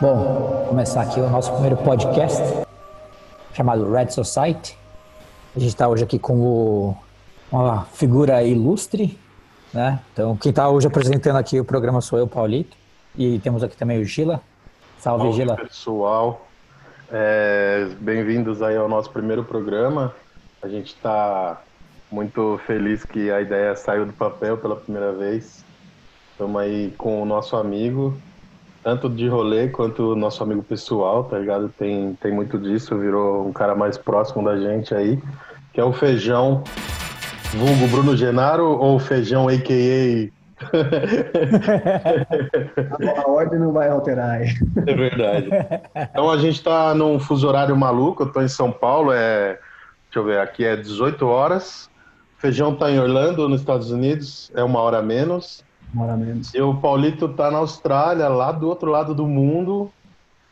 Bom, começar aqui o nosso primeiro podcast chamado Red Society. A gente está hoje aqui com o, uma figura ilustre, né? Então, quem está hoje apresentando aqui o programa sou eu, Paulito, e temos aqui também o Gila. Salve, Salve Gila. pessoal. É, Bem-vindos aí ao nosso primeiro programa. A gente está muito feliz que a ideia saiu do papel pela primeira vez. Estamos aí com o nosso amigo, tanto de rolê quanto nosso amigo pessoal, tá ligado? Tem, tem muito disso, virou um cara mais próximo da gente aí, que é o Feijão, vulgo Bruno Genaro ou Feijão a.k.a. a ordem não vai alterar aí. É verdade. Então a gente tá num fuso horário maluco, eu tô em São Paulo, é. Deixa eu ver, aqui é 18 horas. Feijão tá em Orlando, nos Estados Unidos, é uma hora menos. Mora menos. E o Paulito tá na Austrália, lá do outro lado do mundo,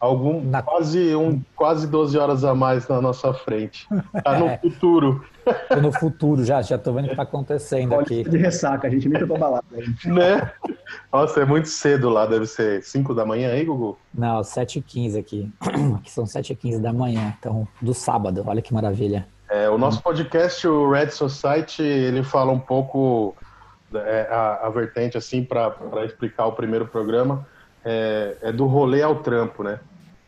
algum na... quase um quase 12 horas a mais na nossa frente. Tá no futuro. Tô no futuro já, já tô vendo o que tá acontecendo aqui. de ressaca, a gente nem foi balada. Né? Nossa, é muito cedo lá, deve ser 5 da manhã aí, Gugu? Não, 7h15 aqui. Aqui são 7h15 da manhã, então, do sábado, olha que maravilha. É, o nosso podcast, o Red Society, ele fala um pouco é, a, a, vertente assim para explicar o primeiro programa é, é, do rolê ao trampo, né?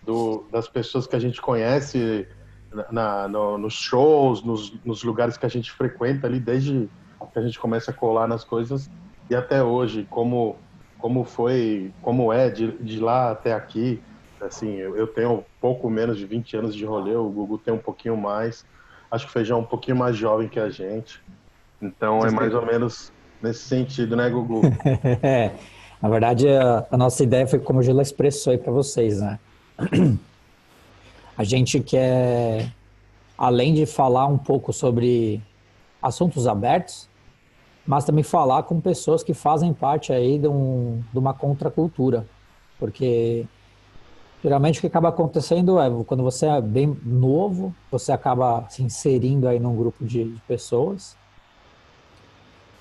Do, das pessoas que a gente conhece na, no, nos shows, nos, nos, lugares que a gente frequenta ali desde que a gente começa a colar nas coisas e até hoje, como como foi, como é de, de lá até aqui. Assim, eu, eu tenho pouco menos de 20 anos de rolê, o Google tem um pouquinho mais. Acho que o Feijão é um pouquinho mais jovem que a gente. Então é mais ou menos nesse sentido, né, Gugu? na verdade, a, a, nossa ideia foi como o Gila expressou aí para vocês, né? A gente quer, além de falar um pouco sobre assuntos abertos, mas também falar com pessoas que fazem parte aí de, um, de uma contracultura, porque geralmente o que acaba acontecendo é quando você é bem novo, você acaba se inserindo aí num grupo de, de pessoas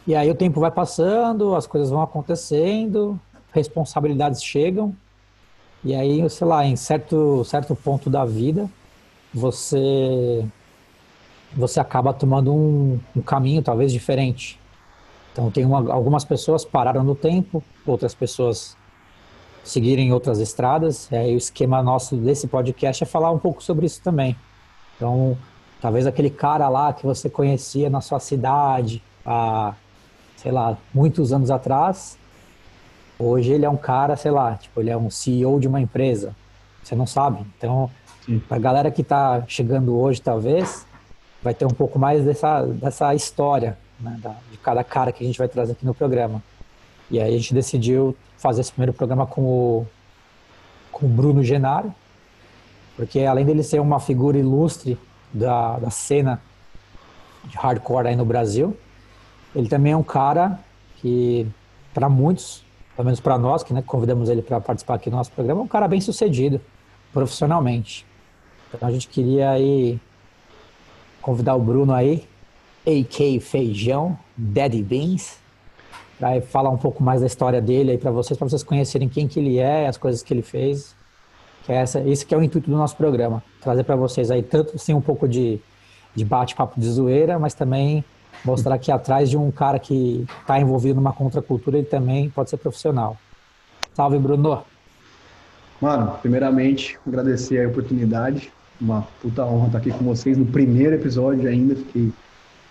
e aí o tempo vai passando, as coisas vão acontecendo, responsabilidades chegam, e aí, sei lá, em certo, certo ponto da vida, você você acaba tomando um, um caminho talvez diferente. Então tem uma, algumas pessoas pararam no tempo, outras pessoas seguirem outras estradas. E aí o esquema nosso desse podcast é falar um pouco sobre isso também. Então, talvez aquele cara lá que você conhecia na sua cidade há sei lá, muitos anos atrás, hoje ele é um cara, sei lá, tipo, ele é um CEO de uma empresa. Você não sabe. Então, a galera que está chegando hoje, talvez, vai ter um pouco mais dessa, dessa história né, da, de cada cara que a gente vai trazer aqui no programa. E aí a gente decidiu fazer esse primeiro programa com o, com o Bruno Genaro, porque além dele ser uma figura ilustre da, da cena de hardcore aí no Brasil, ele também é um cara que, para muitos, pelo menos para nós, que né, convidamos ele para participar aqui do nosso programa, é um cara bem sucedido profissionalmente. Então a gente queria aí convidar o Bruno aí, AK Feijão, Daddy Beans, para falar um pouco mais da história dele aí para vocês, para vocês conhecerem quem que ele é, as coisas que ele fez. Que é essa, esse que é o intuito do nosso programa, trazer para vocês aí tanto assim um pouco de, de bate-papo de zoeira, mas também mostrar que atrás de um cara que está envolvido numa contracultura, ele também pode ser profissional. Salve, Bruno! Mano, primeiramente, agradecer a oportunidade. Uma puta honra estar aqui com vocês no primeiro episódio ainda. Fiquei,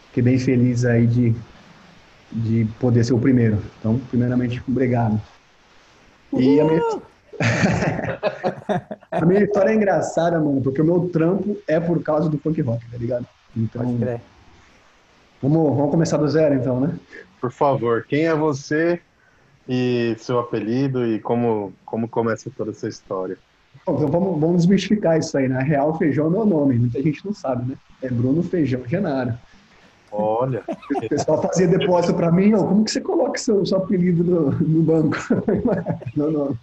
fiquei bem feliz aí de, de poder ser o primeiro. Então, primeiramente, obrigado. E a minha... a minha história é engraçada, mano, porque o meu trampo é por causa do punk rock, tá ligado? Então, Pode crer. Vamos, vamos começar do zero, então, né? Por favor, quem é você e seu apelido e como, como começa toda essa história? Bom, então vamos, vamos desmistificar isso aí, né? Real Feijão é meu nome, muita gente não sabe, né? É Bruno Feijão Genaro. Olha. O pessoal fazia depósito para mim, ó, como que você coloca seu, seu apelido no, no banco? não, não.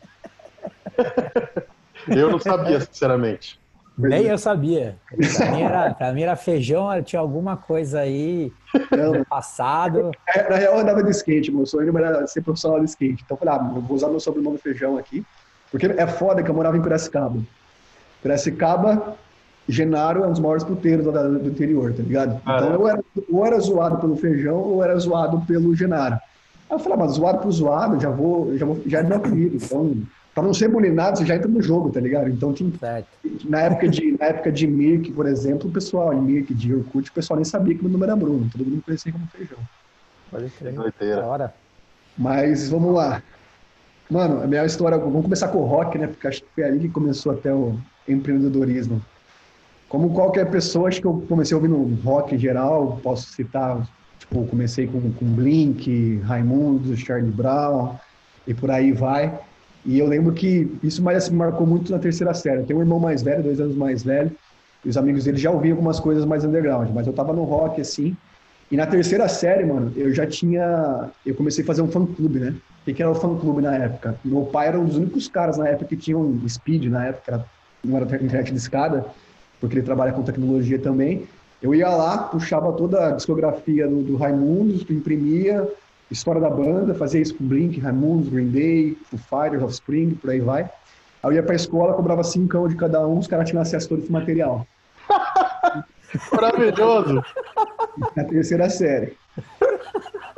Eu não sabia, sinceramente. Nem eu sabia. Pra mim, era, pra mim era feijão, tinha alguma coisa aí no passado. É, na real, eu andava de skate, meu sonho era ser profissional de skate. Então eu falei, ah, eu vou usar meu sobrenome feijão aqui. Porque é foda que eu morava em Piracicaba. Piracicaba, Genaro é um dos maiores puteiros do, interior, tá ligado? Ah, então é. eu era, ou era zoado pelo feijão ou era zoado pelo Genaro. Aí eu falei, ah, mas zoado por zoado, já vou, já vou, já é meu apelido. Então, para não ser bulinado, você já entra no jogo, tá ligado? Então, tinha, na época de na época de Mirk, por exemplo, o pessoal, Mirk, de Orkut, o pessoal nem sabia que meu nome era Bruno, todo mundo conhecia como feijão. Pode crer. hora. Mas vamos lá. Mano, a minha história, vamos começar com o rock, né? Porque acho que foi ali que começou até o empreendedorismo. Como qualquer pessoa, acho que eu comecei ouvindo rock em geral, posso citar, tipo, comecei com, com Blink, Raimundo, Charlie Brown e por aí vai. E eu lembro que isso mais me marcou muito na terceira série. Tenho um irmão mais velho, dois anos mais velho, e os amigos dele já ouviam algumas coisas mais underground, mas eu tava no rock assim, e na terceira série, mano, eu já tinha. Eu comecei a fazer um fã-clube, né? O que, era o fã-clube na época? Meu pai era um dos únicos caras na época que tinham speed, na época, era, não era internet de escada, porque ele trabalha com tecnologia também. Eu ia lá, puxava toda a discografia do, do imprimia, história da banda, fazia isso com Blink, Raimundos, Green Day, Foo Fighters, Offspring, por aí vai. Aí eu ia pra escola, cobrava cinco de cada um, os caras tinham acesso a todo esse material. Maravilhoso! Na terceira série.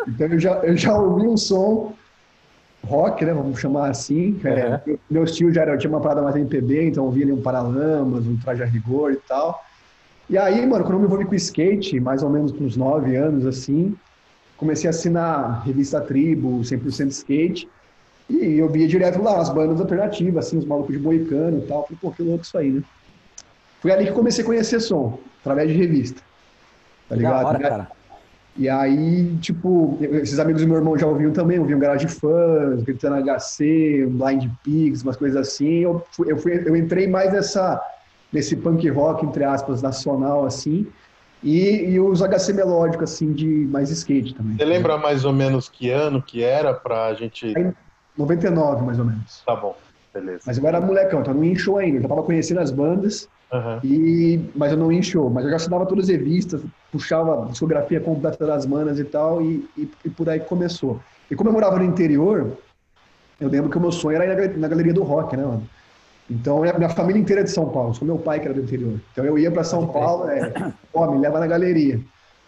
Então eu já, eu já ouvi um som rock, né? Vamos chamar assim. É, uhum. Meus tios já era, tinha uma parada mais MPB, então eu ouvia ali um Paralamas, um Traje a Rigor e tal. E aí, mano, quando eu me envolvi com skate, mais ou menos com uns nove anos, assim, comecei a assinar revista Tribo, 100% Skate, e eu via direto lá as bandas alternativas, assim, os malucos de boicano e tal. Falei, pô, que louco isso aí, né? Foi ali que comecei a conhecer som, através de revista. Tá ligado? Hora, cara. E aí, tipo, esses amigos do meu irmão já ouviam também, ouviam Garage Fãs, Gritando HC, Blind Pigs, umas coisas assim. Eu, fui, eu, fui, eu entrei mais nessa, nesse punk rock, entre aspas, nacional, assim. E, e os HC melódico, assim, de mais skate também. Você lembra mais ou menos que ano que era pra gente. Aí, 99, mais ou menos. Tá bom, beleza. Mas eu era molecão, então não ia em show ainda. Eu já tava conhecendo as bandas. Uhum. E, mas eu não ia em show, mas eu já assinava todas as revistas, puxava a discografia completa das manas e tal, e, e, e, por aí começou. E como eu morava no interior, eu lembro que o meu sonho era ir na, na galeria do rock, né, mano? Então, minha família inteira é de São Paulo, só meu pai que era do interior. Então eu ia para São Paulo, é, ó, me leva na galeria.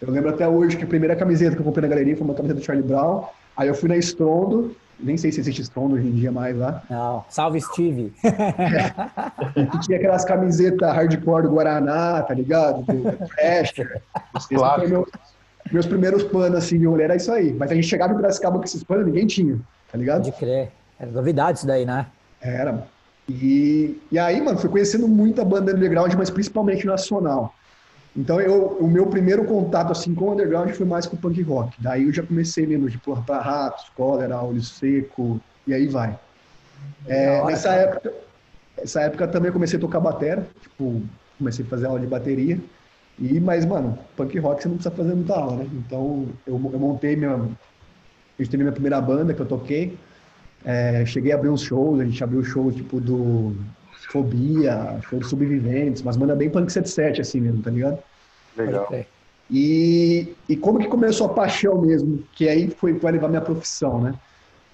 Eu lembro até hoje que a primeira camiseta que eu comprei na galeria foi uma camiseta do Charlie Brown. Aí eu fui na Strondo, nem sei se existe Strong hoje em dia mais lá. Não, salve Steve. É. E tinha aquelas camisetas hardcore do Guaraná, tá ligado? Do Prester. Claro. Meu, meus primeiros panos assim de mulher era isso aí. Mas a gente chegava em Piracicaba com esses panos, ninguém tinha, tá ligado? Pode crer. Era novidade isso daí, né? Era. E, e aí, mano, fui conhecendo muita banda underground, mas principalmente nacional. Então, eu, o meu primeiro contato assim com o underground foi mais com o punk rock. Daí eu já comecei mesmo de porra para ratos, cólera, olho seco, e aí vai. É, nessa época, essa época também comecei a tocar batera, tipo, comecei a fazer aula de bateria. E, mas, mano, punk rock você não precisa fazer muita aula, né? Então, eu, eu montei minha. A gente teve minha primeira banda que eu toquei. É, cheguei a abrir uns shows, a gente abriu shows tipo do Fobia, show de Sobreviventes, mas manda bem Punk 77 assim mesmo, tá ligado? Legal. E, e como que começou a paixão mesmo, que aí foi para levar minha profissão, né?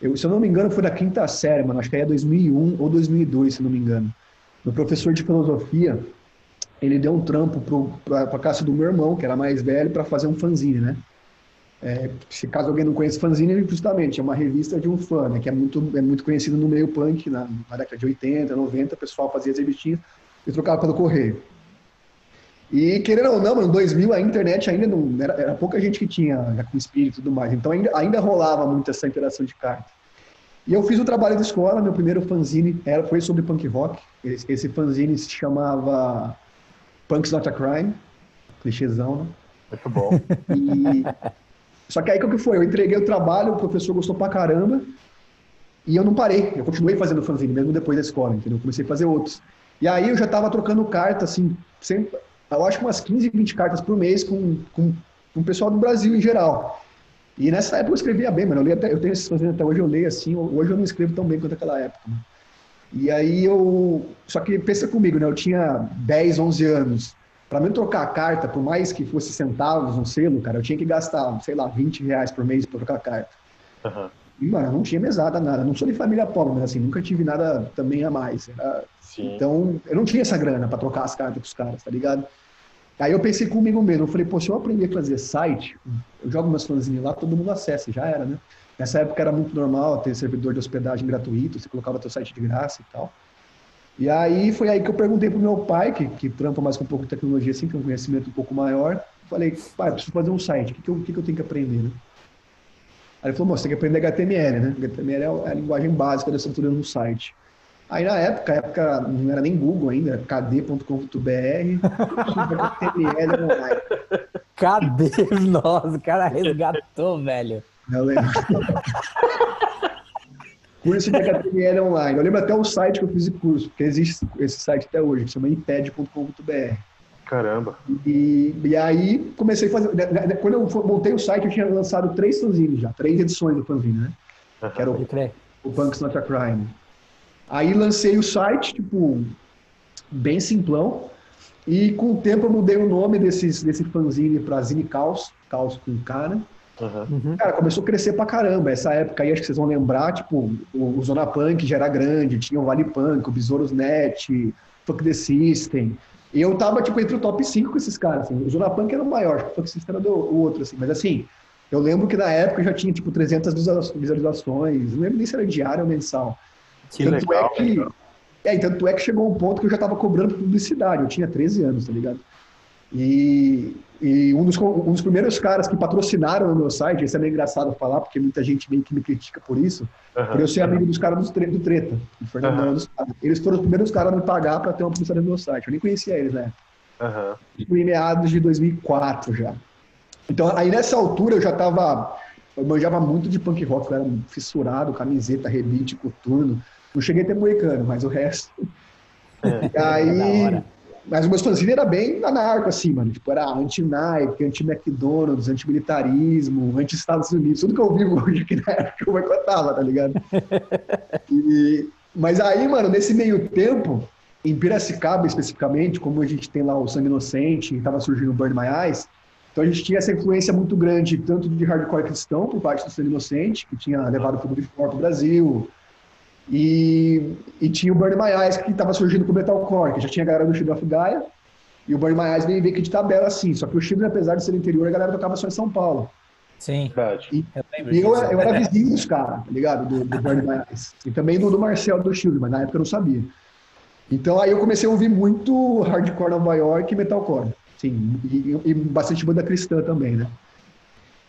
Eu, se eu não me engano, foi da quinta série, mano, acho que aí é 2001 ou 2002, se não me engano. Meu professor de filosofia, ele deu um trampo para a casa do meu irmão, que era mais velho, para fazer um fanzine, né? É, se caso alguém não conhece fanzine, justamente é uma revista de um fã, né, que é muito, é muito conhecido no meio punk, na, na década de 80, 90, o pessoal fazia as revistinhas e trocava pelo correio. E querendo ou não, no 2000 a internet ainda não era, era pouca gente que tinha já com espírito e tudo mais, então ainda, ainda rolava muito essa interação de carta. E eu fiz o trabalho da escola, meu primeiro fanzine era, foi sobre punk rock. Esse, esse fanzine se chamava Punk's Not a Crime, clichêzão, né? Muito bom. E só que aí o que foi? Eu entreguei o trabalho, o professor gostou pra caramba, e eu não parei. Eu continuei fazendo fanzine, mesmo depois da escola, entendeu? Eu comecei a fazer outros. E aí eu já tava trocando carta, assim, sempre, eu acho que umas 15, 20 cartas por mês com, com, com o pessoal do Brasil em geral. E nessa época eu escrevia bem, mano. Eu, até, eu tenho esses fanzines até hoje, eu leio assim. Hoje eu não escrevo tão bem quanto aquela época. Né? E aí eu. Só que pensa comigo, né? Eu tinha 10, 11 anos. Para mim trocar a carta, por mais que fosse centavos um selo, cara, eu tinha que gastar, sei lá, 20 reais por mês para trocar a carta. Uhum. mano, não tinha mesada, nada. Não sou de família pobre, mas assim, nunca tive nada também a mais. Era... Então, eu não tinha essa grana para trocar as cartas com os caras, tá ligado? Aí eu pensei comigo mesmo, eu falei, pô, se eu aprender a fazer site, eu jogo meus fanzinhos lá, todo mundo acessa, já era, né? Nessa época era muito normal ter servidor de hospedagem gratuito, você colocava teu site de graça e tal. E aí foi aí que eu perguntei pro meu pai, que, que trampa mais com um pouco de tecnologia, assim, que é um conhecimento um pouco maior. Falei, pai, preciso fazer um site, o que, que, eu, que, que eu tenho que aprender, né? Aí ele falou, você tem que aprender HTML, né? HTML é a linguagem básica da estrutura no site. Aí na época, época não era nem Google ainda, kd.com.br, HTML online. Cadê? Nossa, o cara resgatou, velho. Eu lembro. Curso de HTML online. Eu lembro até o site que eu fiz o curso, porque existe esse site até hoje, que chama imped.com.br. Caramba. E, e aí comecei a fazer. Né, né, quando eu montei o site, eu tinha lançado três fanzines já, três edições do fanzine, né? Uhum. Que era o, o Punks Not a Crime. Aí lancei o site, tipo, bem simplão. E com o tempo eu mudei o nome desses, desse fanzine para Zine Caos, Caos com K, né? Uhum. Cara, começou a crescer pra caramba. Essa época aí, acho que vocês vão lembrar, tipo, o, o Zona Punk já era grande, tinha o Vale Punk, o Besouros Net, Fuck the System. E eu tava, tipo, entre o top 5 com esses caras, assim. O Zona Punk era o maior, o Fuck the System era do, o outro, assim. Mas, assim, eu lembro que na época já tinha, tipo, 300 visualizações. Não lembro nem se era diário ou mensal. Que tanto legal, é que... É, tanto é que chegou um ponto que eu já tava cobrando publicidade. Eu tinha 13 anos, tá ligado? E, e um, dos, um dos primeiros caras que patrocinaram o meu site, isso é meio engraçado falar, porque muita gente meio que me critica por isso, uhum. por eu ser amigo dos caras do, do Treta, do Fernandão uhum. dos Eles foram os primeiros caras a me pagar para ter uma publicidade no meu site. Eu nem conhecia eles, né? Uhum. Em meados de 2004 já. Então, aí nessa altura eu já tava. Eu manjava muito de punk rock, eu era fissurado, camiseta, rebite, coturno. Não cheguei a ter moicano, mas o resto. É, e aí. Mas o fanzine era bem anarco, assim, mano. Tipo, era anti-Nike, anti-McDonald's, anti-militarismo, anti-Estados Unidos. Tudo que eu vivo hoje aqui na época eu boicotava, tá ligado? E, mas aí, mano, nesse meio tempo, em Piracicaba especificamente, como a gente tem lá o Sangue Inocente, e tava surgindo o Burn My Eyes, então a gente tinha essa influência muito grande, tanto de hardcore cristão, por parte do Sangue Inocente, que tinha levado o de para o Brasil, e, e tinha o Burn My Eyes, que estava surgindo com o Metalcore, que já tinha a galera do Shield of Gaia. E o Burn My Eyes veio, veio de tabela assim. Só que o Shield, apesar de ser interior, a galera tocava só em São Paulo. Sim. E, eu, e eu, eu, era vizinho dos caras, tá ligado? Do, do Burn My Eyes. E também do, do Marcel do Shield, mas na época eu não sabia. Então aí eu comecei a ouvir muito hardcore Nova York e metalcore. Sim, e, e bastante banda cristã também, né?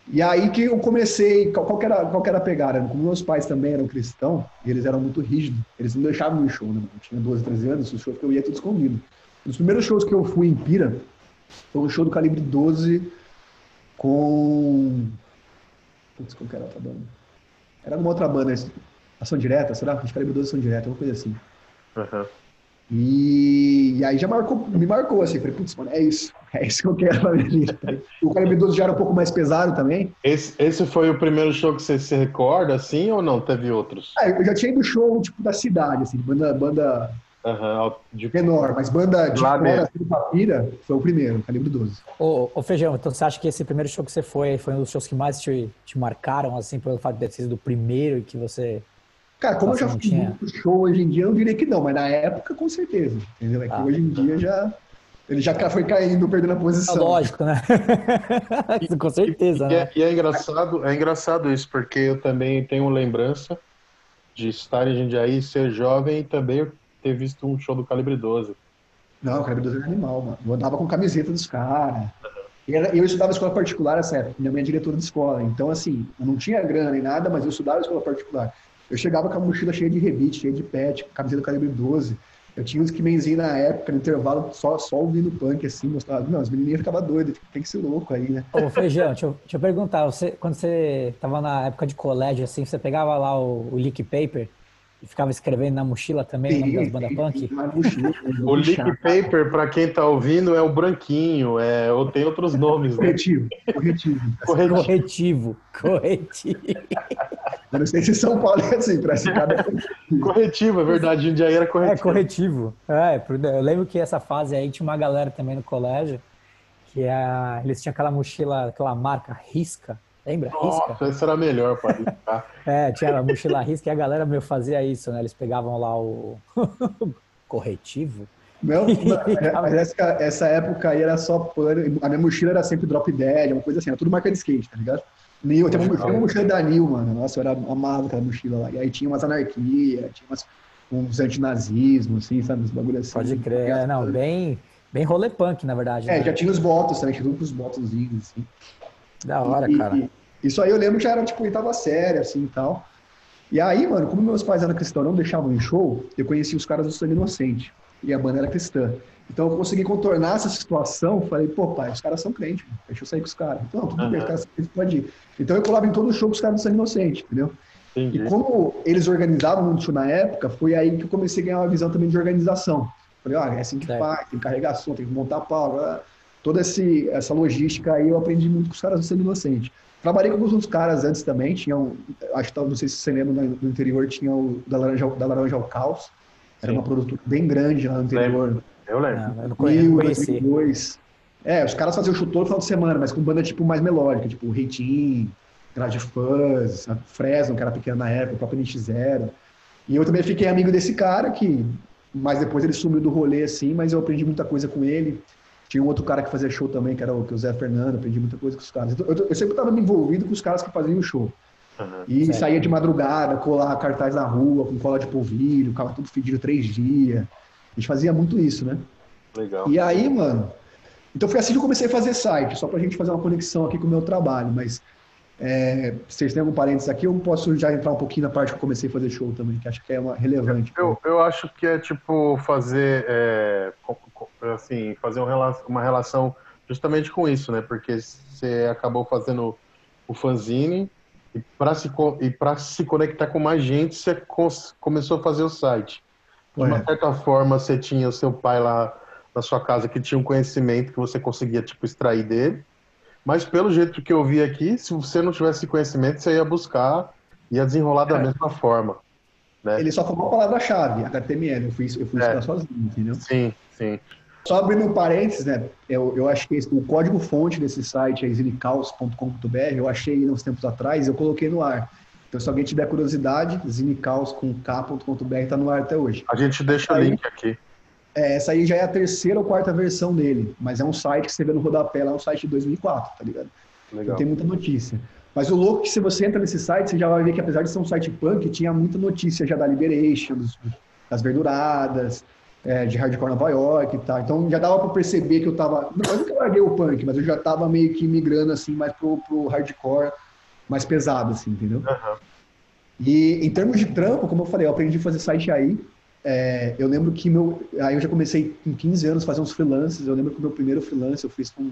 E aí que eu comecei, qual, que, era, qual que era a pegada? Como meus pais também eram cristãos, eles eram muito rígidos, eles não deixavam ir show, né? Eu tinha 12, 13 anos, os shows que eu ia tudo escondido. Dos primeiros shows que eu fui em Pira foi um show do calibre 12 com. Putz, qual que era a outra banda? Era uma outra banda, ação direta, será? Acho calibre 12 ação direta, uma coisa assim. Uhum. E, e, aí já marcou, me marcou assim, falei, putz, mano, é isso, é isso que eu quero pra minha vida. O Calibre 12 já era um pouco mais pesado também. Esse, esse foi o primeiro show que você se recorda, assim, ou não? Teve outros? Ah, eu já tinha ido show, tipo, da cidade, assim, banda, banda uhum, de... menor, mas banda de Lá fora, assim, Papira, foi o primeiro, Calibre 12. Ô, ô, Feijão, então você acha que esse primeiro show que você foi, foi um dos shows que mais te, te marcaram, assim, pelo fato de ter sido o primeiro e que você Cara, como Nossa, eu já fui muito show hoje em dia, eu diria que não, mas na época, com certeza. Entendeu? É que ah, hoje em dia já. Ele já foi caindo, perdendo a posição. É lógico, né? com certeza. E, né? e, é, engraçado, é engraçado isso, porque eu também tenho lembrança de estar em Jundiaí, ser jovem e também ter visto um show do Calibre 12. Não, o Calibre 12 era animal, mano. Eu andava com camiseta dos caras. Eu estudava escola particular nessa época, minha mãe é diretora de escola. Então, assim, eu não tinha grana nem nada, mas eu estudava escola particular. Eu chegava com a mochila cheia de rebite, cheia de pet, camiseta do calibre 12. Eu tinha uns que menzinho na época, no intervalo, só, só ouvindo punk, assim, mostrava. Não, as menininhas ficavam doidas, tipo, tem que ser louco aí, né? Ô, Feijão, deixa eu, deixa eu perguntar, você, quando você tava na época de colégio, assim, você pegava lá o, o leak paper e ficava escrevendo na mochila também, sim, das bandas punk? Mochila, o leak paper, para quem tá ouvindo, é o branquinho, é, ou tem outros nomes. Corretivo, né? corretivo. Corretivo, corretivo. Eu não sei se São Paulo é assim, para cidade é corretivo. é verdade, um dia era corretivo. É, corretivo. É, eu lembro que essa fase aí tinha uma galera também no colégio, que é, eles tinham aquela mochila, aquela marca Risca, Lembra? Nossa, risca? essa era melhor para riscar. é, tinha a mochila risca e a galera meu fazia isso, né? Eles pegavam lá o corretivo. Não, mas essa, essa, época aí era só pano. A minha mochila era sempre drop dead, uma coisa assim, era tudo marca de skate, tá ligado? Nil, tem uma, uma mochila da Nil, mano. Nossa, eu era amado aquela mochila lá. E aí tinha umas anarquia, tinha umas, uns antinazismos, assim, sabe? Uns bagulho assim. Pode crer, é, não, bem, bem rolê punk, na verdade. É, né? já tinha os botos também, tinha os botozinhos, assim. Da hora, e, cara. E, isso aí eu lembro que já era, tipo, oitava série, assim, e tal. E aí, mano, como meus pais eram cristãos, não deixavam em show, eu conheci os caras do Sangue Inocente. E a banda era cristã. Então eu consegui contornar essa situação. Falei, pô, pai, os caras são crentes, deixa eu sair com os caras. Então, tudo uhum. bem, os caras pode ir. Então eu colava em todo show com os caras do Sangue Inocente, entendeu? Entendi. E como eles organizavam muito show na época, foi aí que eu comecei a ganhar uma visão também de organização. Falei, ah, é assim que faz, tem que carregar som, tem que montar pau. Toda esse, essa logística aí eu aprendi muito com os caras do Sangue Inocente. Trabalhei com alguns outros caras antes também, tinha um, acho que não sei se você lembra, no interior tinha o da Laranja, da Laranja ao Caos, era Sim. uma produtora bem grande lá no interior. Eu lembro. Ah, eu não conheci. 2002. É, os caras faziam show todo final de semana, mas com banda tipo mais melódica, tipo Reitinho, Grade Fuzz, Fresno, que era pequeno na época, o próprio NX0. E eu também fiquei amigo desse cara, que mas depois ele sumiu do rolê assim, mas eu aprendi muita coisa com ele. Tinha um outro cara que fazia show também, que era o, que o Zé Fernando, aprendi muita coisa com os caras. Então, eu, eu sempre estava me envolvido com os caras que faziam o show. Uhum, e certo. saía de madrugada, colar cartaz na rua, com cola de polvilho, ficava tudo fedido três dias. A gente fazia muito isso, né? Legal. E aí, mano. Então foi assim que eu comecei a fazer site, só pra gente fazer uma conexão aqui com o meu trabalho. Mas é, vocês têm algum parênteses aqui, eu posso já entrar um pouquinho na parte que eu comecei a fazer show também, que acho que é uma relevante. Eu, eu acho que é tipo fazer é, assim, fazer uma relação justamente com isso, né? Porque você acabou fazendo o fanzine e para se, e se conectar com mais gente, você começou a fazer o site. De uma certa forma, você tinha o seu pai lá na sua casa que tinha um conhecimento que você conseguia tipo extrair dele. Mas pelo jeito que eu vi aqui, se você não tivesse conhecimento, você ia buscar, ia desenrolar da é. mesma forma. Né? Ele só falou a palavra-chave, HTML. Eu fui, eu fui é. sozinho, entendeu? Sim, sim. Só abrindo um parênteses, né? Eu, eu acho que o código-fonte desse site é zinicaus.com.br. Eu achei uns tempos atrás, eu coloquei no ar. Então, se alguém tiver curiosidade, zinicaus com k.com.br está no ar até hoje. A gente deixa o link aqui. É, essa aí já é a terceira ou quarta versão dele, mas é um site que você vê no rodapé lá, é um site de 2004, tá ligado? Legal. Então tem muita notícia. Mas o louco é que se você entra nesse site, você já vai ver que apesar de ser um site punk, tinha muita notícia já da Liberation, das verduradas, é, de hardcore Nova York e tal. Então já dava para perceber que eu tava. Não, eu larguei o punk, mas eu já tava meio que migrando assim mais pro, pro hardcore mais pesado, assim, entendeu? Uhum. E em termos de trampo, como eu falei, eu aprendi a fazer site aí. É, eu lembro que meu. Aí eu já comecei com 15 anos a fazer uns freelances. Eu lembro que o meu primeiro freelance eu fiz com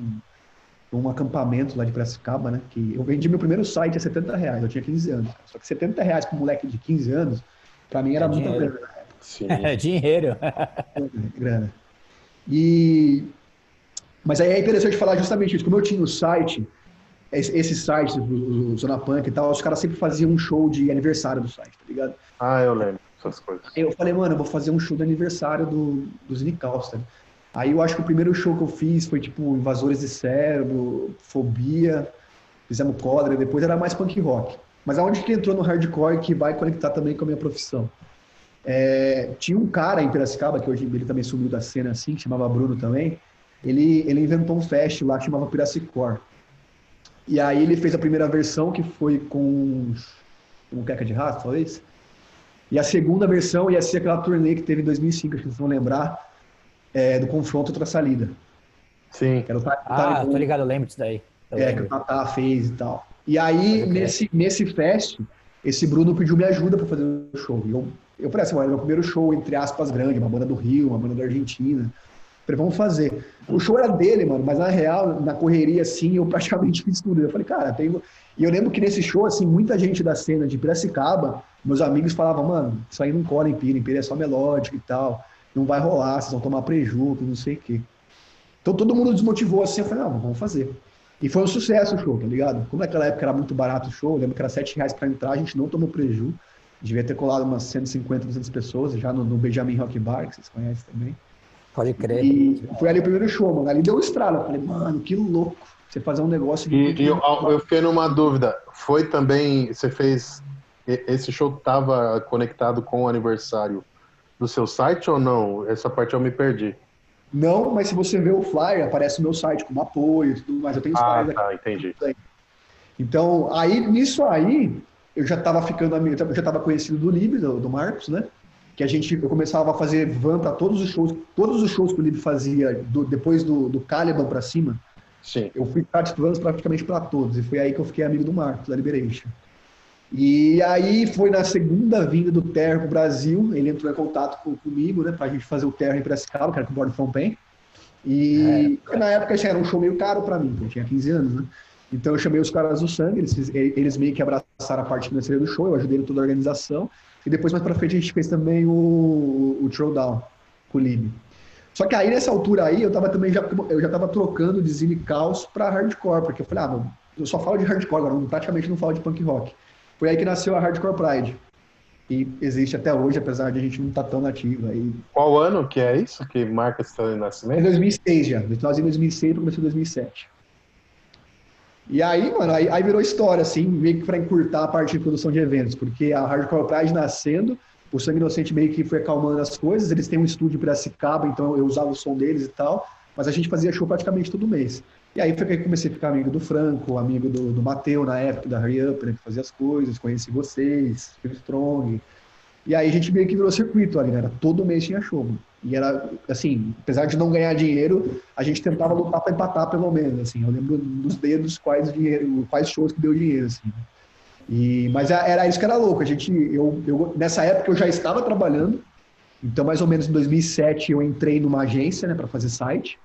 um acampamento lá de Piracicaba, né? Que eu vendi meu primeiro site a 70 reais, eu tinha 15 anos. Só que 70 reais para um moleque de 15 anos, para mim era é muita. Sim. É dinheiro. grana. E... Mas aí é interessante falar justamente isso. Como eu tinha o site, esse site, o Zona Punk e tal, os caras sempre faziam um show de aniversário do site, tá ligado? Ah, eu lembro essas coisas. Eu falei, mano, eu vou fazer um show de aniversário do, do Zinicaus, tá? Aí eu acho que o primeiro show que eu fiz foi tipo Invasores de Cérebro, Fobia, fizemos Codra, depois era mais punk rock. Mas aonde que entrou no hardcore que vai conectar também com a minha profissão? É, tinha um cara em Piracicaba, que hoje ele também sumiu da cena assim, que chamava Bruno também. Ele, ele inventou um fest lá que chamava Piracicor. E aí ele fez a primeira versão, que foi com um queca de rato, talvez. E a segunda versão ia ser aquela turnê que teve em 2005, acho que vocês vão lembrar, é, do confronto contra a salida. Sim. Era o ah, tô ligado, eu lembro disso daí. Eu é, lembro. que o Tatá fez e tal. E aí, nesse, nesse fest, esse Bruno pediu minha ajuda para fazer o show. E eu eu falei assim, era meu primeiro show, entre aspas, grande, uma banda do Rio, uma banda da Argentina. Falei, vamos fazer. O show era dele, mano, mas na real, na correria, assim, eu praticamente fiz tudo. Eu falei, cara, tem. E eu lembro que nesse show, assim, muita gente da cena de Piracicaba, meus amigos falavam, mano, isso aí não cola em Pira, em Pira é só melódico e tal, não vai rolar, vocês vão tomar prejuízo, não sei o quê. Então todo mundo desmotivou assim, eu falei, não, vamos fazer. E foi um sucesso o show, tá ligado? Como naquela época era muito barato o show, eu lembro que era 7 reais pra entrar, a gente não tomou prejuízo. Devia ter colado umas 150, 200 pessoas, já no, no Benjamin Rock Bar, que vocês conhecem também. Pode crer. E foi ali o primeiro show, mano. Ali deu um estralo. Eu falei, mano, que louco. você fazer um negócio de. E, e eu, eu fiquei numa dúvida. Foi também. Você fez. Esse show estava conectado com o aniversário do seu site ou não? Essa parte eu me perdi. Não, mas se você vê o flyer, aparece no meu site como apoio e tudo mais. Eu tenho os ah, tá, aqui. entendi. Então, aí, nisso aí, eu já estava ficando amigo, eu já estava conhecido do Lib, do, do, Marcos, né? Que a gente, eu começava a fazer van para todos os shows, todos os shows que o Lib fazia do, depois do, do Caliban para cima. Sim. Eu fui vans praticamente para todos, e foi aí que eu fiquei amigo do Marcos, da Liberation. E aí foi na segunda vinda do Terra para o Brasil, ele entrou em contato com, comigo, né, para a gente fazer o Terra em Piracicaba, que era com o Bordo From Pen. E é, na época era um show meio caro para mim, eu tinha 15 anos, né? Então eu chamei os caras do sangue, eles, eles meio que abraçaram a parte financeira do show, eu ajudei toda a organização. E depois, mais pra frente, a gente fez também o, o Throwdown com o Lib. Só que aí, nessa altura aí, eu tava também já, eu já tava trocando de Zine Caos pra hardcore, porque eu falei, ah, mano, eu só falo de hardcore agora, praticamente não falo de punk rock. Foi aí que nasceu a Hardcore Pride. E existe até hoje, apesar de a gente não estar tá tão nativo. Aí... Qual ano que é isso que marca esse nascimento? É 2006 já. Nós em 2006 e começou em 2007. E aí, mano, aí, aí, virou história, assim, meio que para encurtar a parte de produção de eventos, porque a Hardcore Pride nascendo, o Sangue Inocente meio que foi acalmando as coisas, eles têm um estúdio para Piracicaba, então eu usava o som deles e tal, mas a gente fazia show praticamente todo mês. E aí foi que eu comecei a ficar amigo do Franco, amigo do, do Mateu na época, da Hurry Up, né, que fazia as coisas, conheci vocês, Phil Strong. E aí a gente meio que virou circuito ali, né? Todo mês tinha show. Mano. E era, assim, apesar de não ganhar dinheiro, a gente tentava lutar para empatar pelo menos, assim. Eu lembro dos dedos quais dinheiro, quais shows que deu dinheiro, assim. E, mas era isso que era louco. A gente, eu, eu, nessa época eu já estava trabalhando. Então, mais ou menos em 2007, eu entrei numa agência, né, para fazer site.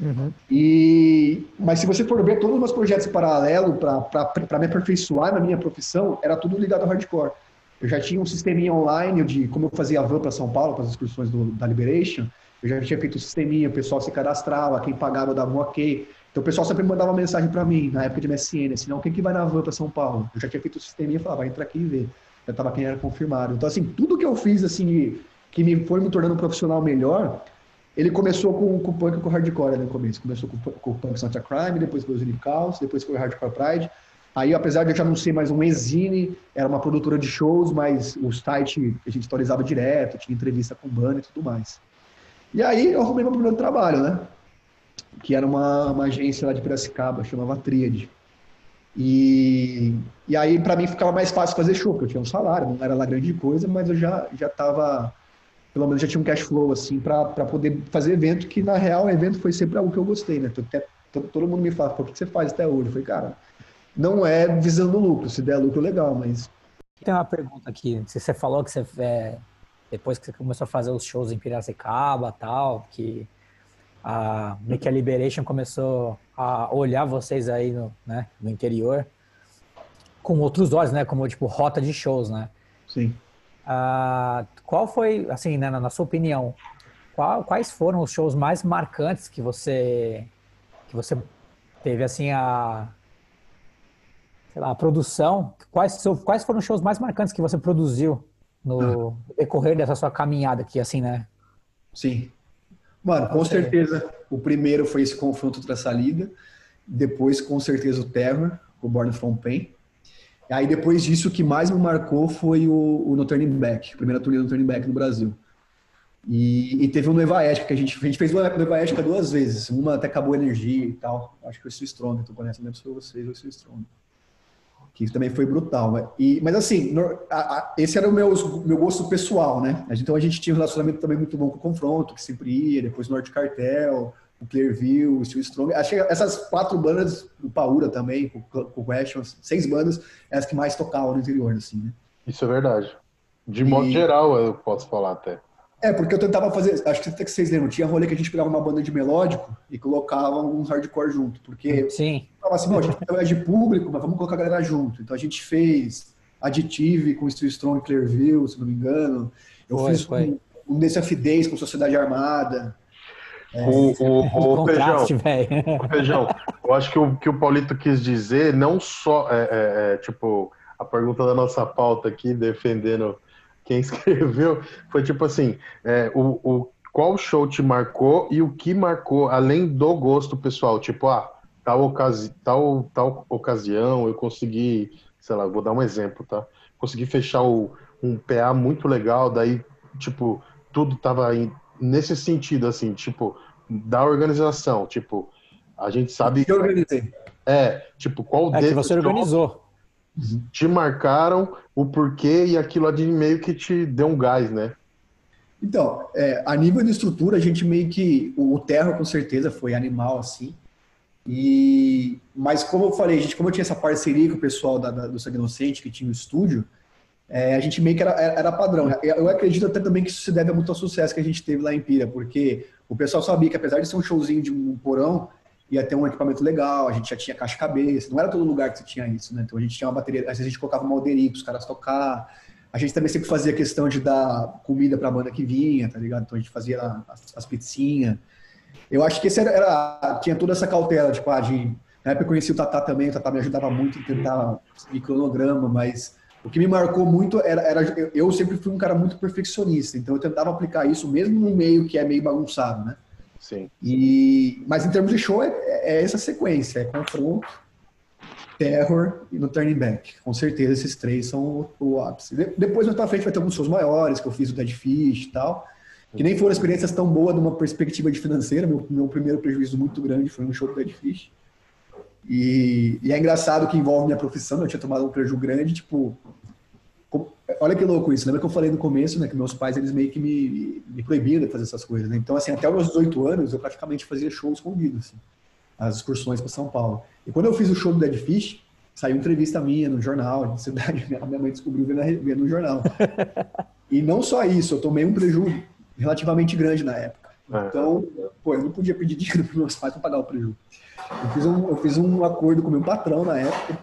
Uhum. E, mas se você for ver todos os meus projetos paralelos para me aperfeiçoar na minha profissão, era tudo ligado ao hardcore. Eu já tinha um sisteminha online de como eu fazia a van para São Paulo, para as excursões do, da Liberation. Eu já tinha feito o um sisteminha, o pessoal se cadastrava, quem pagava dava um ok. Então o pessoal sempre mandava mensagem para mim, na época de MSN, assim, não, quem que vai na van para São Paulo? Eu já tinha feito o sisteminha e falava, vai entrar aqui e ver. Já estava quem era confirmado. Então, assim, tudo que eu fiz, assim, que me foi me tornando um profissional melhor, ele começou com, com o punk e com o hardcore né, no começo. Começou com, com o punk Santa Crime, depois foi o Zine depois foi o Hardcore Pride. Aí, apesar de eu já não ser mais um exine, era uma produtora de shows, mas o site a gente atualizava direto, tinha entrevista com banda e tudo mais. E aí eu arrumei meu primeiro trabalho, né? Que era uma, uma agência lá de Piracicaba, chamava Tríade. E, e aí, para mim, ficava mais fácil fazer show, porque eu tinha um salário, não era lá grande coisa, mas eu já, já tava, pelo menos já tinha um cash flow, assim, para poder fazer evento, que na real o evento foi sempre algo que eu gostei, né? Todo mundo me fala, o que você faz até hoje? Eu falei, cara, não é visando lucro. Se der lucro, legal, mas. Tem uma pergunta aqui. Você falou que você é, depois que você começou a fazer os shows em Piracicaba tal, que a meio que a Liberation começou a olhar vocês aí no, né, no interior com outros olhos, né? Como tipo rota de shows, né? Sim. Ah, qual foi, assim, né, na sua opinião, qual, quais foram os shows mais marcantes que você que você teve assim a sei lá, a produção, quais, quais foram os shows mais marcantes que você produziu no decorrer dessa sua caminhada aqui, assim, né? Sim. Mano, com certeza, o primeiro foi esse confronto essa liga, depois, com certeza, o Terror, o Born From Pain. E aí, depois disso, o que mais me marcou foi o, o No Turning Back, a primeira turnê do Turning Back no Brasil. E, e teve o Nova Ética, que a gente, a gente fez o Nova Ética duas vezes. Uma até acabou a energia e tal. Acho que foi o Strong, tô conhecendo, não lembro se foi vocês ou se Strong que também foi brutal. E, mas assim, no, a, a, esse era o meu, meu gosto pessoal, né? Então a gente tinha um relacionamento também muito bom com o Confronto, que sempre ia, depois Norte Cartel, o Clearview, o Steel Strong. Achei essas quatro bandas, o Paura também, com o Questions, seis bandas, é as que mais tocavam no interior, assim, né? Isso é verdade. De modo e... geral, eu posso falar até. É, porque eu tentava fazer, acho que até que vocês lembram, tinha rolê que a gente pegava uma banda de melódico e colocava um hardcore junto, porque Sim. Falava assim, a gente trabalha de público, mas vamos colocar a galera junto. Então a gente fez Additive com Steel Strong e Clearview, se não me engano. Eu foi, fiz foi. um, um Days com Sociedade Armada. É, o, o, o, feijão, o feijão, eu acho que o que o Paulito quis dizer, não só, é, é, é tipo, a pergunta da nossa pauta aqui, defendendo quem escreveu, foi tipo assim, é, o, o, qual show te marcou e o que marcou, além do gosto pessoal? Tipo, ah, tal, ocasi tal, tal ocasião eu consegui, sei lá, vou dar um exemplo, tá? Consegui fechar o, um PA muito legal, daí, tipo, tudo tava em, nesse sentido, assim, tipo, da organização, tipo, a gente sabe. Eu organizei. É, tipo, qual é que você organizou. Te marcaram o porquê e aquilo ali meio que te deu um gás, né? Então, é, a nível de estrutura, a gente meio que. O Terra, com certeza, foi animal, assim. E, mas, como eu falei, gente, como eu tinha essa parceria com o pessoal da, da, do Sangue Inocente, que tinha o estúdio, é, a gente meio que era, era padrão. Eu acredito até também que isso se deve muito ao sucesso que a gente teve lá em Pira, porque o pessoal sabia que, apesar de ser um showzinho de um porão, ia ter um equipamento legal, a gente já tinha caixa-cabeça, não era todo lugar que você tinha isso, né? Então a gente tinha uma bateria, às vezes a gente colocava uma alderi para os caras tocar. A gente também sempre fazia questão de dar comida para a banda que vinha, tá ligado? Então a gente fazia as, as pizzinhas. Eu acho que esse era, era, tinha toda essa cautela, tipo, ah, na época eu conheci o Tatá também, o Tatá me ajudava muito em tentar seguir cronograma, mas o que me marcou muito era, era, eu sempre fui um cara muito perfeccionista, então eu tentava aplicar isso mesmo no meio que é meio bagunçado, né? Sim. E, mas em termos de show, é, é essa sequência: é confronto, terror e no turning back. Com certeza esses três são o, o ápice. De, depois, mais pra frente, vai ter alguns shows maiores, que eu fiz o Dead Fish e tal, que nem foram experiências tão boas de uma perspectiva de financeira. Meu, meu primeiro prejuízo muito grande foi um show do Dead Fish. E, e, é engraçado que envolve minha profissão, eu tinha tomado um prejuízo grande, tipo, Olha que louco isso. Lembra que eu falei no começo, né, que meus pais eles meio que me, me proibiam de fazer essas coisas. Né? Então, assim, até os meus 18 anos eu praticamente fazia show escondido, assim, as excursões para São Paulo. E quando eu fiz o show do Dead Fish, saiu entrevista minha no jornal de cidade. Minha mãe descobriu vendo no jornal. e não só isso, eu tomei um prejuízo relativamente grande na época. É. Então, pô, eu não podia pedir dinheiro para meus pais para pagar o prejuízo. Eu fiz, um, eu fiz um acordo com meu patrão na época,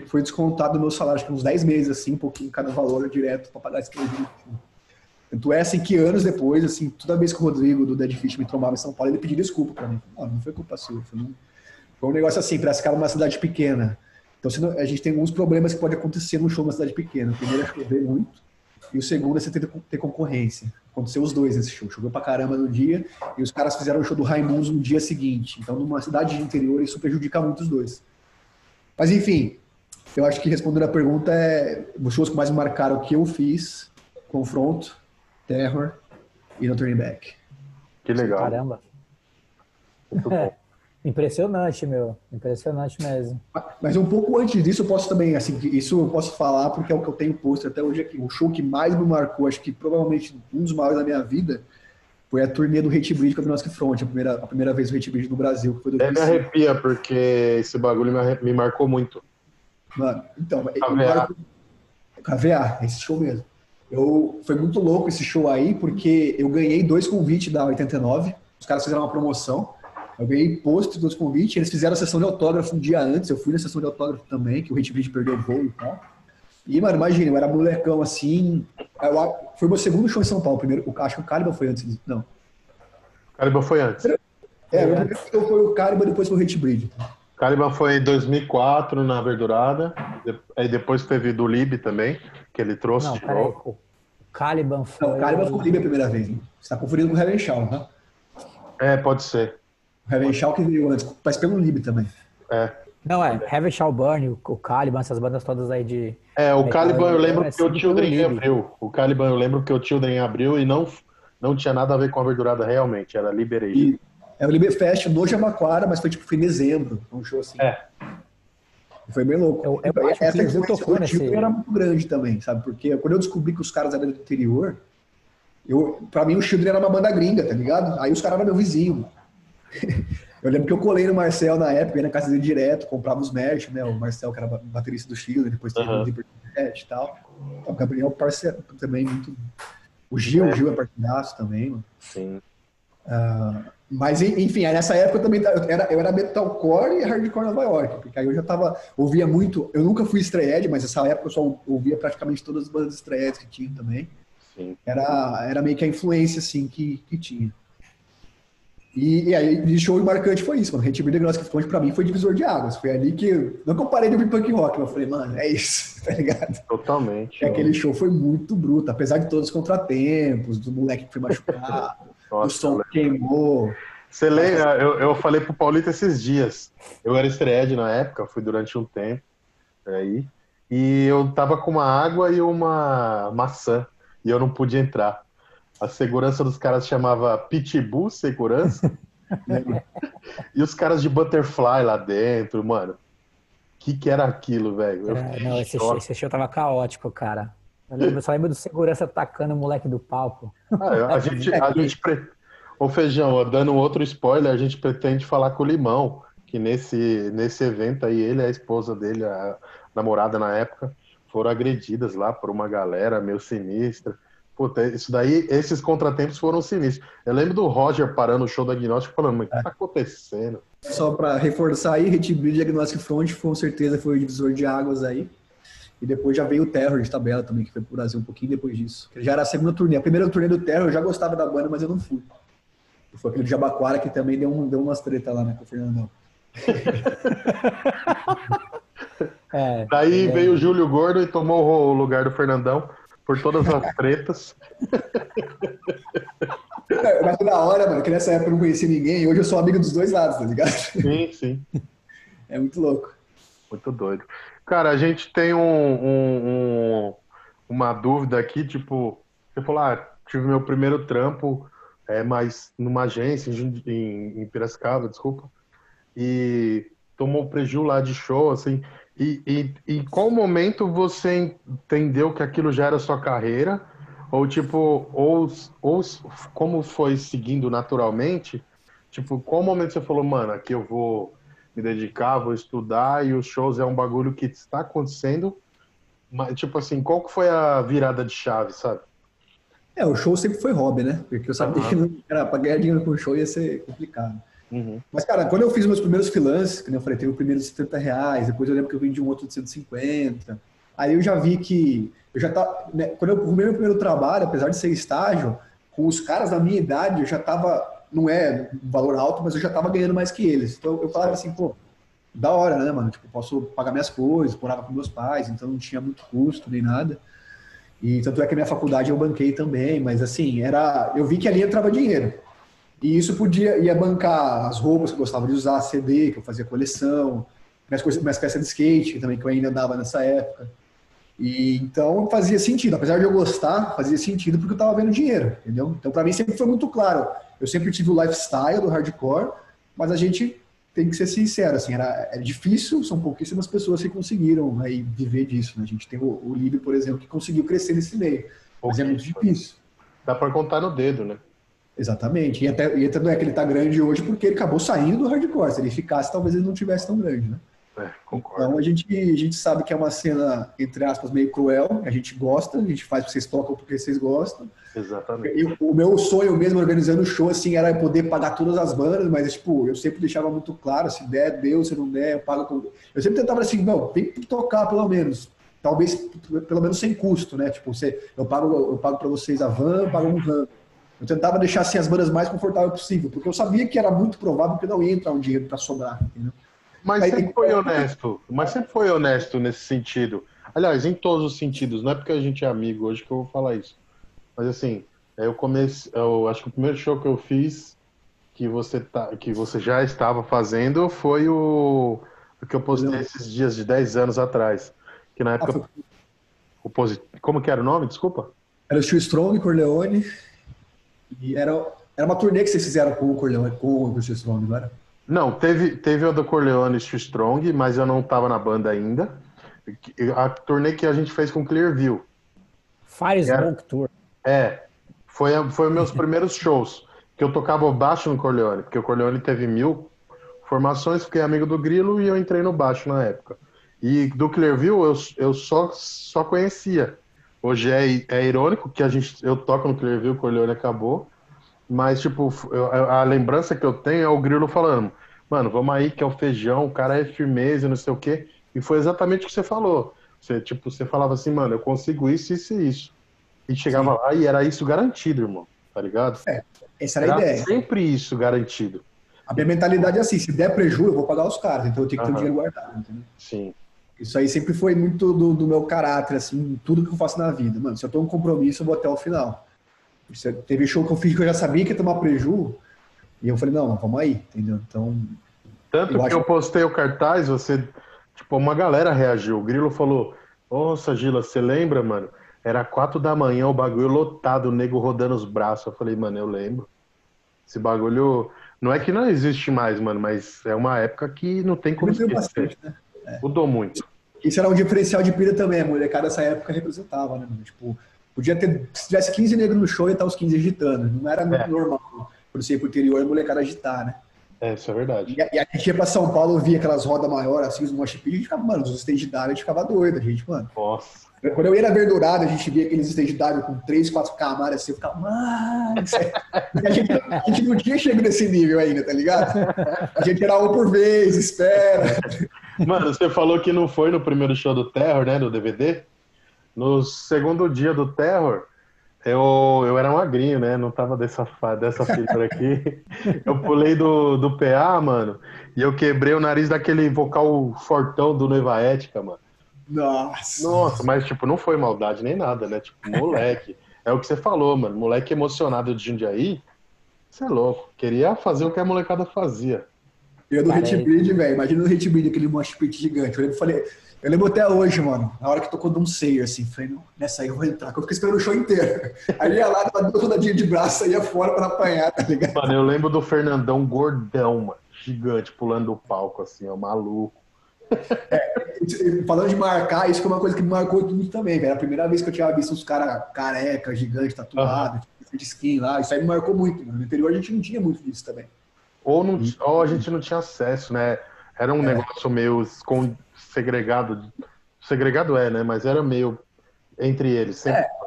foi descontado do meu salário, acho que uns 10 meses, assim, um pouquinho cada valor direto para pagar esse crédito. Tanto é assim que anos depois, assim, toda vez que o Rodrigo do Dead Fish me trombava em São Paulo, ele pedia desculpa para mim. Não, não foi culpa sua. Foi um, foi um negócio assim, para ficar numa cidade pequena. Então a gente tem alguns problemas que pode acontecer num show numa cidade pequena. O primeiro é chover muito, e o segundo é você ter, ter concorrência. Aconteceu os dois nesse show. Choveu pra caramba no dia, e os caras fizeram o show do Raimundos no dia seguinte. Então, numa cidade de interior, isso prejudica muito os dois. Mas enfim, eu acho que respondendo a pergunta é os shows que mais me marcaram que eu fiz, Confronto, Terror e No Turning Back. Que legal. Caramba. Muito bom. Impressionante, meu. Impressionante mesmo. Mas um pouco antes disso, eu posso também, assim, isso eu posso falar porque é o que eu tenho posto até hoje aqui. O show que mais me marcou, acho que provavelmente um dos maiores da minha vida, foi a turnê do Hate Bridge com a Nossa Front, a primeira, a primeira vez o Hate Bridge no Brasil. Que foi do é, me arrepia, porque esse bagulho me, me marcou muito. Mano, então, KVA. KVA, esse show mesmo. Eu, foi muito louco esse show aí, porque eu ganhei dois convites da 89. Os caras fizeram uma promoção. Eu ganhei post dos convites. Eles fizeram a sessão de autógrafo um dia antes. Eu fui na sessão de autógrafo também, que o Hit Beat perdeu o voo e tal. E, mano, imagina, eu era molecão assim. Eu, foi meu segundo show em São Paulo. Primeiro, acho que o Caliban foi antes. Não. O Caliban foi antes. É, o primeiro show foi o Caliban, depois foi o Hit Bridge. Caliban foi em 2004 na Verdurada, aí depois teve do Lib também, que ele trouxe Não, peraí, o Caliban foi... Não, o Caliban foi o Lib a primeira vez, hein? Você tá confundindo com o Heaven Shaw, tá? É, pode ser. O Heaven Shaw que veio antes, mas pelo Lib também. É. Não, é, Heaven Shaw Burn, o Caliban, essas bandas todas aí de... É, o Caliban eu lembro que o Children abriu. O Caliban eu lembro que o Children abriu e não, não tinha nada a ver com a Verdurada realmente, era Liberation. E é o Liberfest no Jamaquara, mas foi tipo foi em dezembro, um show assim. É. Foi bem louco. Eu, eu acho Essa que tocou nesse... era muito grande também, sabe? Porque quando eu descobri que os caras eram do interior, eu, pra mim o Children era uma banda gringa, tá ligado? Aí os caras eram meu vizinho. eu lembro que eu colei no Marcel na época, ia na casa dele direto, comprava os merch, né? O Marcel, que era baterista do Children, depois teve uhum. o e tal. O Gabriel, parceiro também, muito. O Gil, é. o Gil é parceiraço também, mano. Sim. Uh, mas, enfim, nessa época eu também era, eu era metalcore e hardcore Nova York, porque aí eu já tava, ouvia muito, eu nunca fui estreed, mas nessa época eu só ouvia praticamente todas as bandas estreedes que tinha também. Sim. Era, era meio que a influência, assim, que, que tinha. E, e aí, de show marcante foi isso, mano. Hate Breed Gross Front pra mim foi divisor de águas. Foi ali que. Não que eu parei de ouvir punk rock, mas eu falei, mano, é isso, tá ligado? Totalmente. E aquele show foi muito bruto, apesar de todos os contratempos, do moleque que foi machucado, Nossa, o som queimou. Você lembra? Eu, eu falei pro Paulito esses dias. Eu era estreed na época, fui durante um tempo aí. E eu tava com uma água e uma maçã. E eu não pude entrar. A segurança dos caras chamava Pitbull Segurança. e os caras de Butterfly lá dentro, mano. O que, que era aquilo, velho? É, não, esse show, esse show tava caótico, cara. Eu, lembro, eu só lembro do segurança atacando o moleque do palco. Ah, a gente, a gente pre... Ô Feijão, dando outro spoiler, a gente pretende falar com o Limão, que nesse, nesse evento aí, ele e a esposa dele, a namorada na época, foram agredidas lá por uma galera meio sinistra. Puta, isso daí, esses contratempos foram sinistros. Eu lembro do Roger parando o show do Agnóstico falando, mas o que tá acontecendo? Só para reforçar aí, Red Bull Diagnostic Front com certeza foi o divisor de águas aí. E depois já veio o Terror de tabela também, que foi pro Brasil um pouquinho depois disso. Já era a segunda turnê. A primeira turnê do Terror eu já gostava da banda, mas eu não fui. Foi aquele de Jabaquara que também deu, um, deu umas treta lá, né, com o Fernandão. é, Daí é... veio o Júlio Gordo e tomou o lugar do Fernandão por todas as tretas. É, mas da hora, mano, que nessa época eu não conhecia ninguém e hoje eu sou amigo dos dois lados, tá ligado? Sim, sim. É muito louco. Muito doido. Cara, a gente tem um, um, um, uma dúvida aqui, tipo, você falou, ah, tive meu primeiro trampo, é, mas numa agência em, em Piracicaba, desculpa, e tomou prejuízo lá de show, assim, e, e, em qual momento você entendeu que aquilo já era sua carreira? Ou tipo, ou, ou como foi seguindo naturalmente? Tipo, qual momento você falou, mano, aqui eu vou me dedicar, vou estudar e os shows é um bagulho que está acontecendo. Mas, tipo assim, qual que foi a virada de chave, sabe? É, o show sempre foi hobby, né? Porque eu sabia uhum. que era, pra ganhar dinheiro com o show ia ser complicado. Uhum. Mas, cara, quando eu fiz meus primeiros freelances, que eu falei, teve o primeiro de 70 reais, depois eu lembro que eu vendi um outro de 150. Aí eu já vi que eu já tá, né, quando eu arrumei meu primeiro trabalho, apesar de ser estágio, com os caras da minha idade, eu já tava não é um valor alto, mas eu já estava ganhando mais que eles. Então eu falava assim, pô, da hora, né, mano? Tipo, posso pagar minhas coisas, morava com meus pais, então não tinha muito custo nem nada. E tanto é que a minha faculdade eu banquei também, mas assim, era, eu vi que ali entrava dinheiro. E isso podia ia bancar as roupas que eu gostava de usar, CD, que eu fazia coleção, minhas, coisas, minhas peças de skate também que eu ainda andava nessa época. E então fazia sentido, apesar de eu gostar, fazia sentido porque eu estava vendo dinheiro, entendeu? Então para mim sempre foi muito claro. Eu sempre tive o lifestyle do hardcore, mas a gente tem que ser sincero, assim, era, era difícil, são pouquíssimas pessoas que conseguiram aí viver disso, né? A gente tem o, o Líbio, por exemplo, que conseguiu crescer nesse meio, mas é muito difícil. Dá para contar no dedo, né? Exatamente, e até, e até não é que ele está grande hoje porque ele acabou saindo do hardcore, se ele ficasse talvez ele não tivesse tão grande, né? É, concordo. Então a gente, a gente sabe que é uma cena, entre aspas, meio cruel, a gente gosta, a gente faz porque vocês tocam porque vocês gostam. Exatamente. O meu sonho mesmo organizando o show, assim, era poder pagar todas as bandas, mas, tipo, eu sempre deixava muito claro, se der, deu, se não der, eu pago. Eu sempre tentava assim, não, tem que tocar pelo menos. Talvez, pelo menos sem custo, né? Tipo, você, eu pago, eu pago para vocês a van, eu pago um van. Eu tentava deixar assim, as bandas mais confortáveis possível, porque eu sabia que era muito provável que não ia entrar um dinheiro para sobrar, entendeu? Mas sempre foi honesto. Mas sempre foi honesto nesse sentido. Aliás, em todos os sentidos. Não é porque a gente é amigo hoje que eu vou falar isso. Mas assim, eu comecei. Eu acho que o primeiro show que eu fiz que você, tá, que você já estava fazendo foi o, o que eu postei esses dias de 10 anos atrás. Que na época. Ah, o posit... Como que era o nome? Desculpa. Era o Steel Strong, Corleone. E era, era uma turnê que vocês fizeram com o Corleone, com o Steel Strong, não era? Não, teve, teve o do Corleone Strong, mas eu não estava na banda ainda. A turnê que a gente fez com Clearview. Fire Smoke Tour. É, foi, foi meus primeiros shows. Que eu tocava baixo no Corleone, porque o Corleone teve mil formações, fiquei amigo do Grilo e eu entrei no baixo na época. E do Clearview eu, eu só, só conhecia. Hoje é, é irônico que a gente, eu toco no Clearview, o Corleone acabou. Mas, tipo, a lembrança que eu tenho é o Grilo falando, mano, vamos aí que é o feijão, o cara é firmeza, não sei o quê. E foi exatamente o que você falou. Você, tipo, você falava assim, mano, eu consigo isso, isso e isso. E chegava Sim. lá e era isso garantido, irmão. Tá ligado? É, essa era, era a ideia. sempre isso garantido. A minha mentalidade é assim, se der prejuízo, eu vou pagar os caras, então eu tenho que ter o dinheiro guardado, entendeu? Sim. Isso aí sempre foi muito do, do, meu caráter, assim, tudo que eu faço na vida. Mano, se eu tenho um compromisso, eu vou até o final. Teve show que eu fiz que eu já sabia que ia tomar preju. E eu falei, não, vamos aí, entendeu? Então. Tanto eu que acho... eu postei o cartaz, você. Tipo, uma galera reagiu. O Grilo falou: Nossa, Gila, você lembra, mano? Era quatro da manhã, o bagulho lotado, o nego rodando os braços. Eu falei, mano, eu lembro. Esse bagulho. Não é que não existe mais, mano, mas é uma época que não tem como esquecer. Bastante, né? é. Mudou muito. Isso era um diferencial de pilha também, a molecada dessa época representava, né? Tipo, podia ter, se tivesse 15 negros no show e estar os 15 agitando. Não era é. normal, por ser pro interior, a molecada agitar, né? É, isso é verdade. E, e a gente ia pra São Paulo, via aquelas rodas maiores, assim, os mosh pit, a gente ficava, mano, os stage dive, a gente ficava doido, a gente, mano. Nossa. Quando eu ia na Verdurada, a gente via aqueles stage dive com 3, 4 camadas assim, eu ficava, mano, a gente, a gente não tinha chegado nesse nível ainda, tá ligado? A gente era um por vez, espera. Mano, você falou que não foi no primeiro show do Terror, né, do DVD? No segundo dia do Terror, eu, eu era magrinho, né? Não tava dessa, dessa figura aqui. Eu pulei do, do PA, mano, e eu quebrei o nariz daquele vocal fortão do Noiva Ética, mano. Nossa. Nossa, mas tipo, não foi maldade nem nada, né? Tipo, moleque. é o que você falou, mano. Moleque emocionado de Jundiaí, você é louco. Queria fazer o que a molecada fazia. Eu do Hit Breed, velho. Imagina no Hit Breed, aquele mosh pit gigante. Eu lembro, falei, eu lembro até hoje, mano, na hora que tocou Don't Say, assim, falei, não, nessa aí eu vou entrar, que eu fiquei esperando o show inteiro. Aí ia lá, dava duas rodadinhas de braço, ia fora pra apanhar, tá ligado? Mano, eu lembro do Fernandão gordão, mano, gigante, pulando do palco, assim, ó, maluco. É, falando de marcar, isso foi uma coisa que me marcou tudo também, velho. A primeira vez que eu tinha visto uns caras careca, gigante, tatuado, uhum. de skin lá, isso aí me marcou muito. No interior a gente não tinha muito disso também. Ou, não, ou a gente não tinha acesso, né? Era um é. negócio meio segregado. Segregado é, né? Mas era meio entre eles. Sempre. É.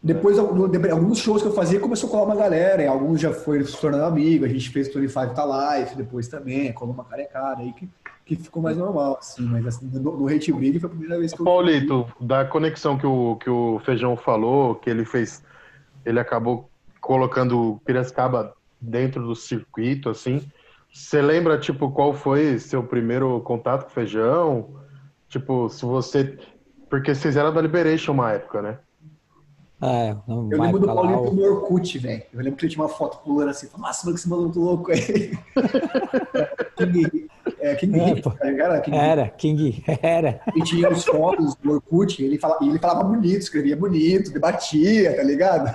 Depois, alguns shows que eu fazia, começou a colar uma galera, e alguns já foi se tornando amigo, a gente fez 25 Tá Life depois também, colou uma carecada aí que, que ficou mais normal, assim, mas assim, no, no Hate Breed foi a primeira vez que eu... Paulito, da conexão que o, que o Feijão falou, que ele fez, ele acabou colocando Piracicaba dentro do circuito, assim, você lembra, tipo, qual foi seu primeiro contato com feijão? Tipo, se você. Porque vocês eram da Liberation uma época, né? É, não eu lembro do Paulinho lá, no Orkut, velho. Eu lembro que ele tinha uma foto pulando assim, nossa, mano, que esse maluco louco aí. King, é, King é, pô, era, King era, King, era. E tinha os fotos do Orkut, e ele falava, ele falava bonito, escrevia bonito, debatia, tá ligado?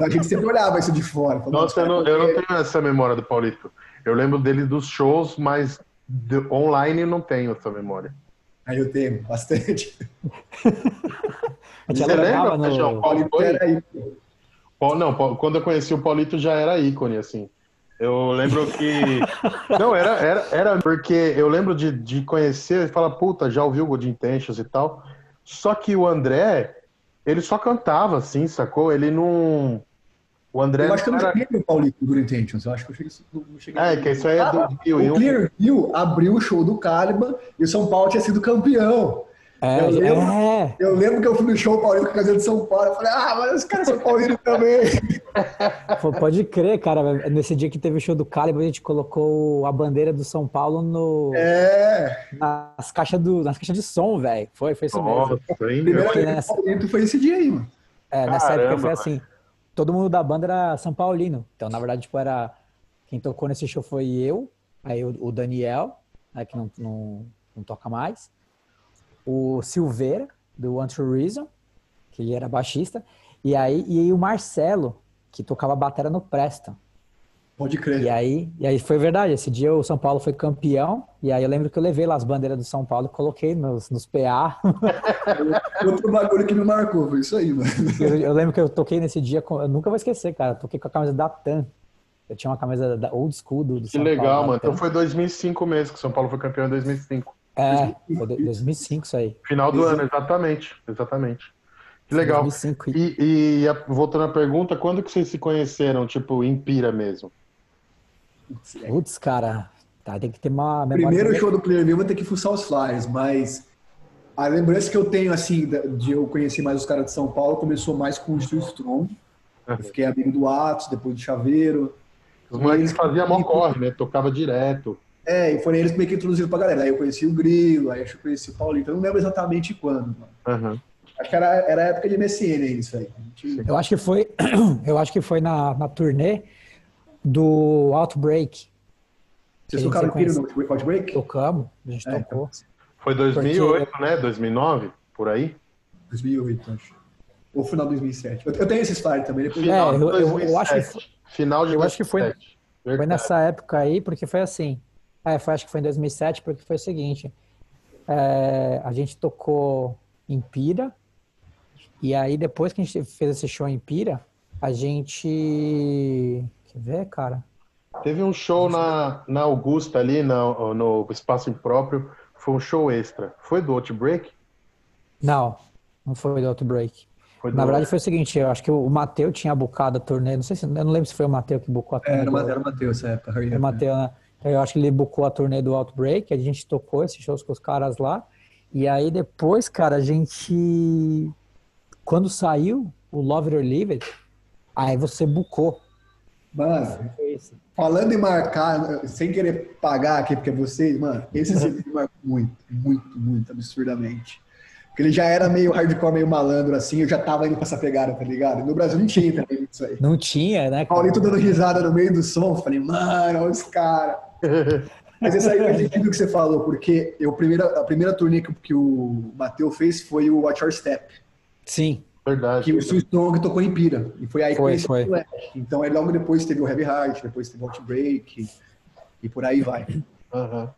A gente sempre olhava isso de fora. Nossa, eu não, eu não tenho essa memória do Paulito. Eu lembro dele dos shows, mas de, online não tenho essa memória. Aí eu tenho, bastante. Você lembra, no... João? Paulito era aí. Não, quando eu conheci o Paulito já era ícone, assim. Eu lembro que. Não, era, era, era porque eu lembro de, de conhecer e falar, puta, já ouviu o Good Intentions e tal. Só que o André, ele só cantava, assim, sacou? Ele não. O André. Eu acho que eu não cheguei no Paulito do Intentions. Eu acho que eu cheguei, não cheguei. É, que isso aí é ah, do Rio. O Clearview abriu o show do Caliban e o São Paulo tinha sido campeão. É, eu, lembro, é. eu lembro que eu fui no show Paulino com a camisa de São Paulo. Eu falei, ah, mas os caras são paulinos também. Pô, pode crer, cara. Nesse dia que teve o show do Caliban, a gente colocou a bandeira do São Paulo no. É. Nas caixas, do, nas caixas de som, velho. Foi, foi isso Nossa, mesmo. Primeiro nessa... foi esse dia aí, mano. É, nessa Caramba, época foi assim todo mundo da banda era São Paulino. Então, na verdade, tipo, era. Quem tocou nesse show foi eu, aí o, Daniel, né, que não, não, não, toca mais, o Silveira, do One True Reason, que ele era baixista, e aí, e aí o Marcelo, que tocava bateria no Preston. Pode crer. E aí, e aí foi verdade. Esse dia o São Paulo foi campeão. E aí eu lembro que eu levei lá as bandeiras do São Paulo e coloquei nos, nos PA. Outro bagulho que me marcou, foi isso aí, mano. Eu, eu, lembro que eu toquei nesse dia, com, eu nunca vou esquecer, cara. Eu toquei com a camisa da TAM. Eu tinha uma camisa da old school do, do Que legal, mano. Então foi 2005 mesmo, que o São Paulo foi campeão em 2005. É, foi 2005 isso aí. Final do ano, exatamente. Exatamente. Que legal. 2005. E, e, voltando à pergunta, quando que vocês se conheceram, tipo, em Pira mesmo? Putz, cara, tá, tem que ter uma Primeiro show do Clearview vou ter que fuçar os flyers, mas a lembrança que eu tenho, assim, de eu conhecer mais os caras de São Paulo, começou mais com o Steel Strong. Eu fiquei amigo do Atos, depois do Chaveiro. Os moleques faziam mó corre, né? Tocava direto. É, e foram eles que meio que introduziram pra galera. Aí eu conheci o Grilo, aí eu conheci o Paulinho. Então eu não lembro exatamente quando, mano. Uhum. Acho que era, era a época de MSN isso aí. Gente... Eu acho que foi, eu acho que foi na, na turnê Do Outbreak. Vocês tocaram Pira no Outbreak? Tocamos, a gente é, tocou. Foi 2008, Porque... né? 2009, por aí? 2008, acho. Ou final de 2007. Eu, tenho esse slide também. Final é, eu, eu, eu, acho que foi, final de eu 2007. acho que foi, foi nessa época aí, porque foi assim. É, foi, acho que foi em 2007, porque foi o seguinte. É, a gente tocou em Pira, e aí depois que a gente fez esse show em Pira, a gente... Quer ver, cara? Teve um show na, na Augusta ali, no, no espaço impróprio, foi um show extra. Foi do Outbreak? Não, não foi do Outbreak. Foi do... Na verdade foi o seguinte, eu acho que o Matheus tinha bucado a turnê, não sei se, eu não lembro se foi o Matheus que bucou a turnê. É, era, do... era o Matheus essa época. Era o Matheus, né? Eu acho que ele bucou a turnê do Outbreak, a gente tocou esses shows com os caras lá. E aí depois, cara, a gente. Quando saiu o Love It or Leave It, aí você bucou. Mano, falando em marcar, sem querer pagar aqui, porque vocês, mano, esse CD me marcou muito, muito, muito, absurdamente. Porque ele já era meio hardcore, meio malandro, assim, eu já tava indo pra essa pegada, tá ligado? No Brasil não tinha também isso aí. Não tinha, né? Cara? Paulito dando risada no meio do som, falei, mano, olha os caras. Mas isso aí faz sentido que você falou, porque eu, primeira, a primeira turnê que, que o Matheus fez foi o Watch Your Step. Sim. Verdade. Que o Sue Strong tocou em Pira. E foi aí que foi, Então aí logo depois teve o Heavy Heart, depois teve o Outbreak e, e por aí vai. Uhum.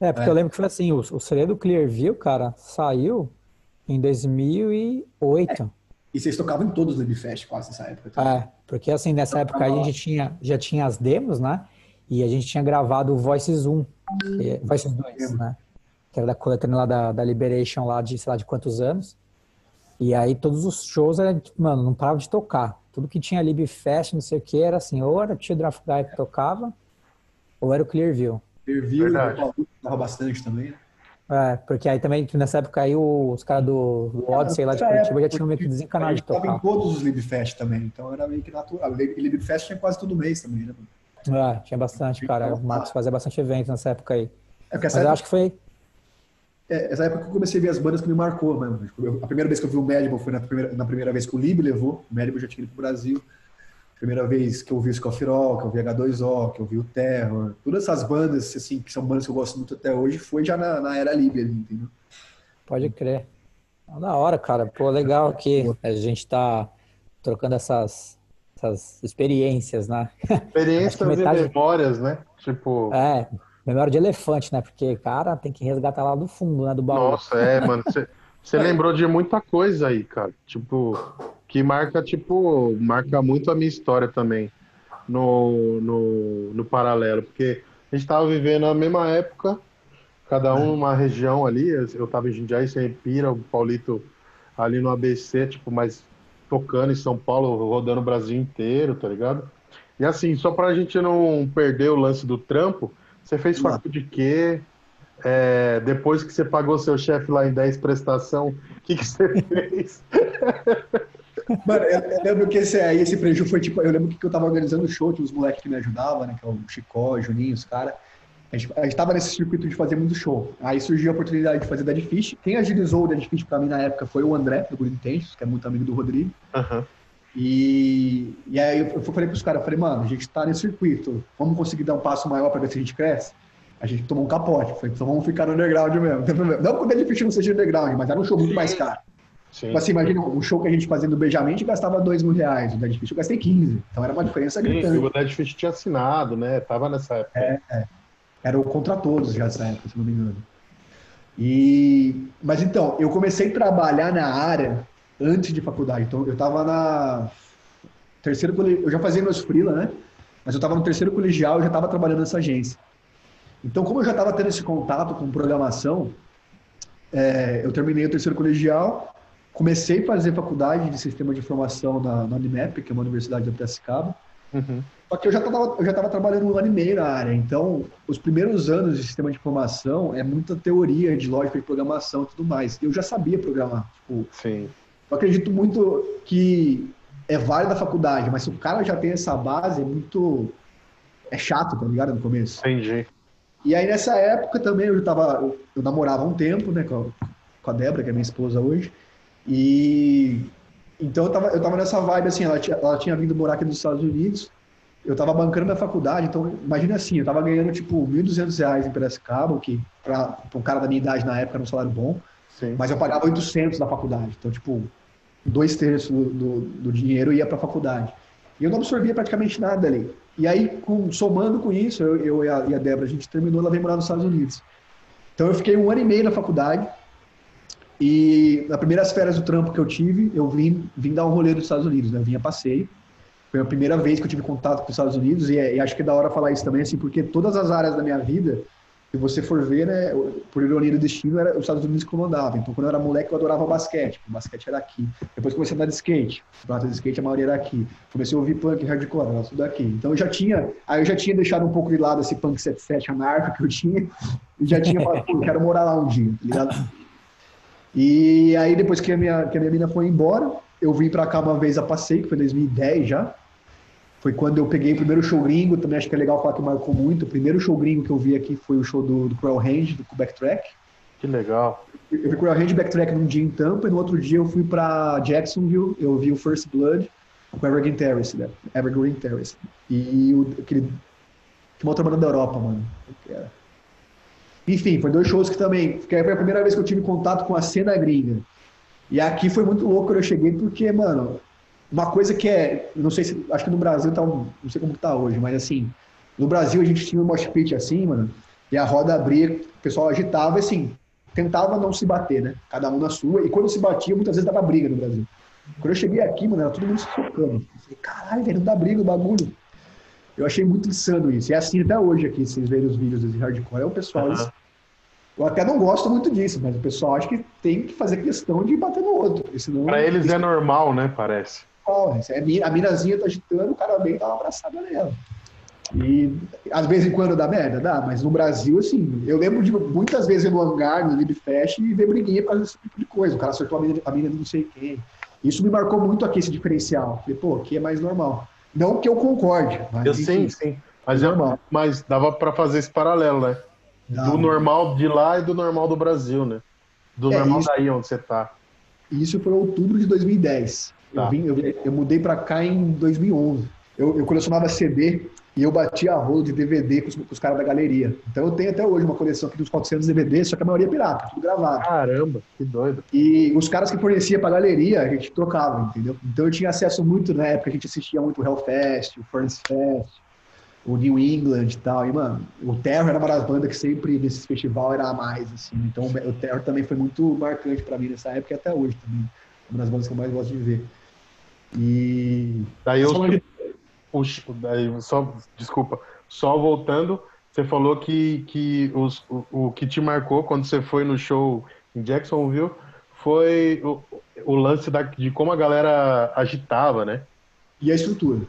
É, porque é. eu lembro que foi assim, o, o CD do Clearview, cara, saiu em 2008. É. E vocês tocavam em todos os Libfest quase nessa época. Também. É, porque assim, nessa época aí a gente tinha, já tinha as demos, né? E a gente tinha gravado o Voices 1, que, é, Voices 2, né? Que era da coletânea lá da, da Liberation lá de, sei lá, de quantos anos. E aí todos os shows, era, tipo, mano, não parava de tocar. Tudo que tinha Libfest, não sei o que, era assim, ou era o Tio Draft Guy que tocava, ou era o Clearview. Clearview tocava bastante também, né? É, porque aí também, nessa época aí, os caras do, do Odyssey lá de Curitiba já tinham meio que desencanado de tocar. em todos os Libfest também, então era meio que natural. Libfest tinha quase todo mês também, né? Ah, tinha bastante, cara. O Marcos fazia bastante evento nessa época aí. É, Mas época... eu acho que foi. É, essa época que eu comecei a ver as bandas que me marcou mesmo. Tipo, a primeira vez que eu vi o Madball foi na primeira, na primeira vez que o Lib levou. O Madball já tinha ido pro Brasil. Primeira vez que eu vi o Scofirol, que eu vi H2O, que eu vi o Terror. Todas essas bandas, assim, que são bandas que eu gosto muito até hoje, foi já na, na era Lib ali, entendeu? Pode crer. Da hora, cara. Pô, legal que a gente tá trocando essas, essas experiências, né? Experiências metade... e memórias, né? Tipo. É, memória de elefante, né? Porque, cara, tem que resgatar lá do fundo, né? Do baú. Nossa, é, mano. Você lembrou de muita coisa aí, cara. Tipo, que marca, tipo, marca muito a minha história também no, no, no paralelo. Porque a gente tava vivendo a mesma época, cada um numa região ali. Eu tava em Jundiaí, sem Pira, o Paulito ali no ABC, tipo, mas tocando em São Paulo, rodando o Brasil inteiro, tá ligado? E assim, só pra gente não perder o lance do trampo, você fez faculdade de quê? É, depois que você pagou seu chefe lá em 10 prestação, o que, que você fez? Mano, eu, eu, lembro que esse aí, esse prejuízo foi tipo, eu lembro que eu tava organizando o show, tinha os moleques que me ajudavam, né? Que é o Chicó, o Juninho, os caras. A gente, a gente tava nesse circuito de fazer muito show. Aí surgiu a oportunidade de fazer Dead Fish. Quem agilizou o Dead Fish pra mim na época foi o André, do Good Intentions, que é muito amigo do Rodrigo. Uhum. E, e aí eu falei pros caras, eu falei, mano, a gente tá nesse circuito, vamos conseguir dar um passo maior para ver se a gente cresce? A gente tomou um capote, falei, então vamos ficar no underground mesmo, não tem problema. Não que o Dead Fish não seja underground, mas era um show muito mais caro. Sim. Tipo assim, imagina, um show que a gente fazia no Beijamente gastava 2 mil reais, o Dead Fish eu gastei 15, então era uma diferença gritante. o Dead Fish tinha assinado, né, tava nessa época. É, é. Era o contra todos já nessa época, se não me engano. E, mas então, eu comecei a trabalhar na área antes de faculdade. Então, eu estava na terceiro eu já fazia meus freela, né? Mas eu estava no terceiro colegial e já estava trabalhando nessa agência. Então, como eu já estava tendo esse contato com programação, é, eu terminei o terceiro colegial, comecei a fazer faculdade de sistema de informação na, na Unimap, que é uma universidade da Piracicaba. Uhum. Só que eu já estava eu já estava trabalhando um ano e meio na área, então os primeiros anos de sistema de informação é muita teoria de lógica de programação e tudo mais. Eu já sabia programar. Tipo, Sim. Eu acredito muito que é válido a faculdade, mas se o cara já tem essa base, é muito. É chato, tá ligado? No começo. Entendi. E aí nessa época também eu tava. Eu, eu namorava um tempo, né, com a, com a Débora, que é minha esposa hoje. E então eu tava, eu tava nessa vibe assim, ela tinha, ela tinha vindo morar aqui nos Estados Unidos. eu tava bancando minha faculdade, então imagina assim, eu tava ganhando tipo R$ 1.200 em Piracicaba, que para um cara da minha idade na época era um salário bom, Sim. mas eu pagava 800 da faculdade, então tipo, dois terços do, do, do dinheiro ia para a faculdade. E eu não absorvia praticamente nada ali. E aí, com, somando com isso, eu, eu e, a, e a Débora, a gente terminou, ela veio morar nos Estados Unidos. Então eu fiquei um ano e meio na faculdade, e nas primeiras férias do trampo que eu tive, eu vim, vim dar um rolê dos Estados Unidos, né? Eu vim a passeio. Foi a primeira vez que eu tive contato com os Estados Unidos e, é, e, acho que é da hora falar isso também, assim, porque todas as áreas da minha vida, se você for ver, né, por ironia do destino, era os Estados Unidos que comandavam. Então, quando eu era moleque, eu adorava basquete. O basquete era aqui. Depois comecei a andar de skate. O de skate, a maioria era aqui. Comecei a ouvir punk, hardcore, era tudo aqui. Então, eu já tinha, aí eu já tinha deixado um pouco de lado esse punk 77 anarco que eu tinha e já tinha falado, pô, quero morar lá um dia, tá ligado? E aí, depois que a minha, que a minha mina foi embora, eu vim para cá uma vez a passeio, que foi em 2010 já. Foi quando eu peguei o primeiro show gringo, também acho que é legal falar que marcou muito. O primeiro show gringo que eu vi aqui foi o show do, do Cruel Range, do Backtrack. Que legal. Eu vi Cruel Range Backtrack num dia em Tampa, e no outro dia eu fui para Jacksonville, eu vi o First Blood com Evergreen Terrace, né? Evergreen Terrace. E o, aquele. Que uma outra banda da Europa, mano. Enfim, foi dois shows que também. Foi a primeira vez que eu tive contato com a cena gringa. E aqui foi muito louco quando eu cheguei, porque, mano, uma coisa que é, não sei se, acho que no Brasil tá, não sei como tá hoje, mas assim, no Brasil a gente tinha um mosh pit assim, mano, e a roda abria, o pessoal agitava e assim, tentava não se bater, né? Cada um na sua, e quando se batia, muitas vezes dava briga no Brasil. Quando eu cheguei aqui, mano, era todo mundo se focando. Eu falei, caralho, velho, não dá briga o bagulho. Eu achei muito insano isso. E é assim até hoje aqui, vocês verem os vídeos de hardcore, é o pessoal, uhum. eles, eu até não gosto muito disso, mas o pessoal acha que tem que fazer questão de bater no outro. Senão, pra eles é normal, né? Parece É a minazinha tá agitando, o cara vem e dá uma abraçada nela. E às vezes em quando dá merda, dá, mas no Brasil, assim, eu lembro de muitas vezes ir no hangar, no Libfest, e ver briguinha por causa desse tipo de coisa. O cara acertou a mina, a mina de não sei quem. Isso me marcou muito aqui, esse diferencial. Falei, pô, aqui é mais normal. Não que eu concorde. Mas, eu sim, sim. Mas, é normal. mas dava para fazer esse paralelo, né? Do normal de lá e do normal do Brasil, né? Do é, normal isso, daí onde você tá. Isso foi outubro de 2010. Tá. Eu, vim, eu, eu mudei para cá em 2011. Eu, eu, colecionava CD e eu batia a rolo de DVD com os, os, caras da galeria. Então eu tenho até hoje uma coleção aqui dos 400 DVDs, só que a maioria é pirata, tudo gravado. Caramba, que doido. E os caras que forneciam pra galeria, a gente trocava, entendeu? Então eu tinha acesso muito, na época a gente assistia muito o Hellfest, o Furnace Fest, o New England e tal. E, mano, o Terror era uma das bandas que sempre nesse festival era a mais, assim. Então o Terror também foi muito marcante para mim nessa época e até hoje também. Uma das bandas que eu mais gosto de ver. E. Daí eu. Puxa, daí, só, desculpa, só voltando, você falou que, que os, o, o que te marcou quando você foi no show em Jacksonville foi o, o lance da, de como a galera agitava, né? E a estrutura.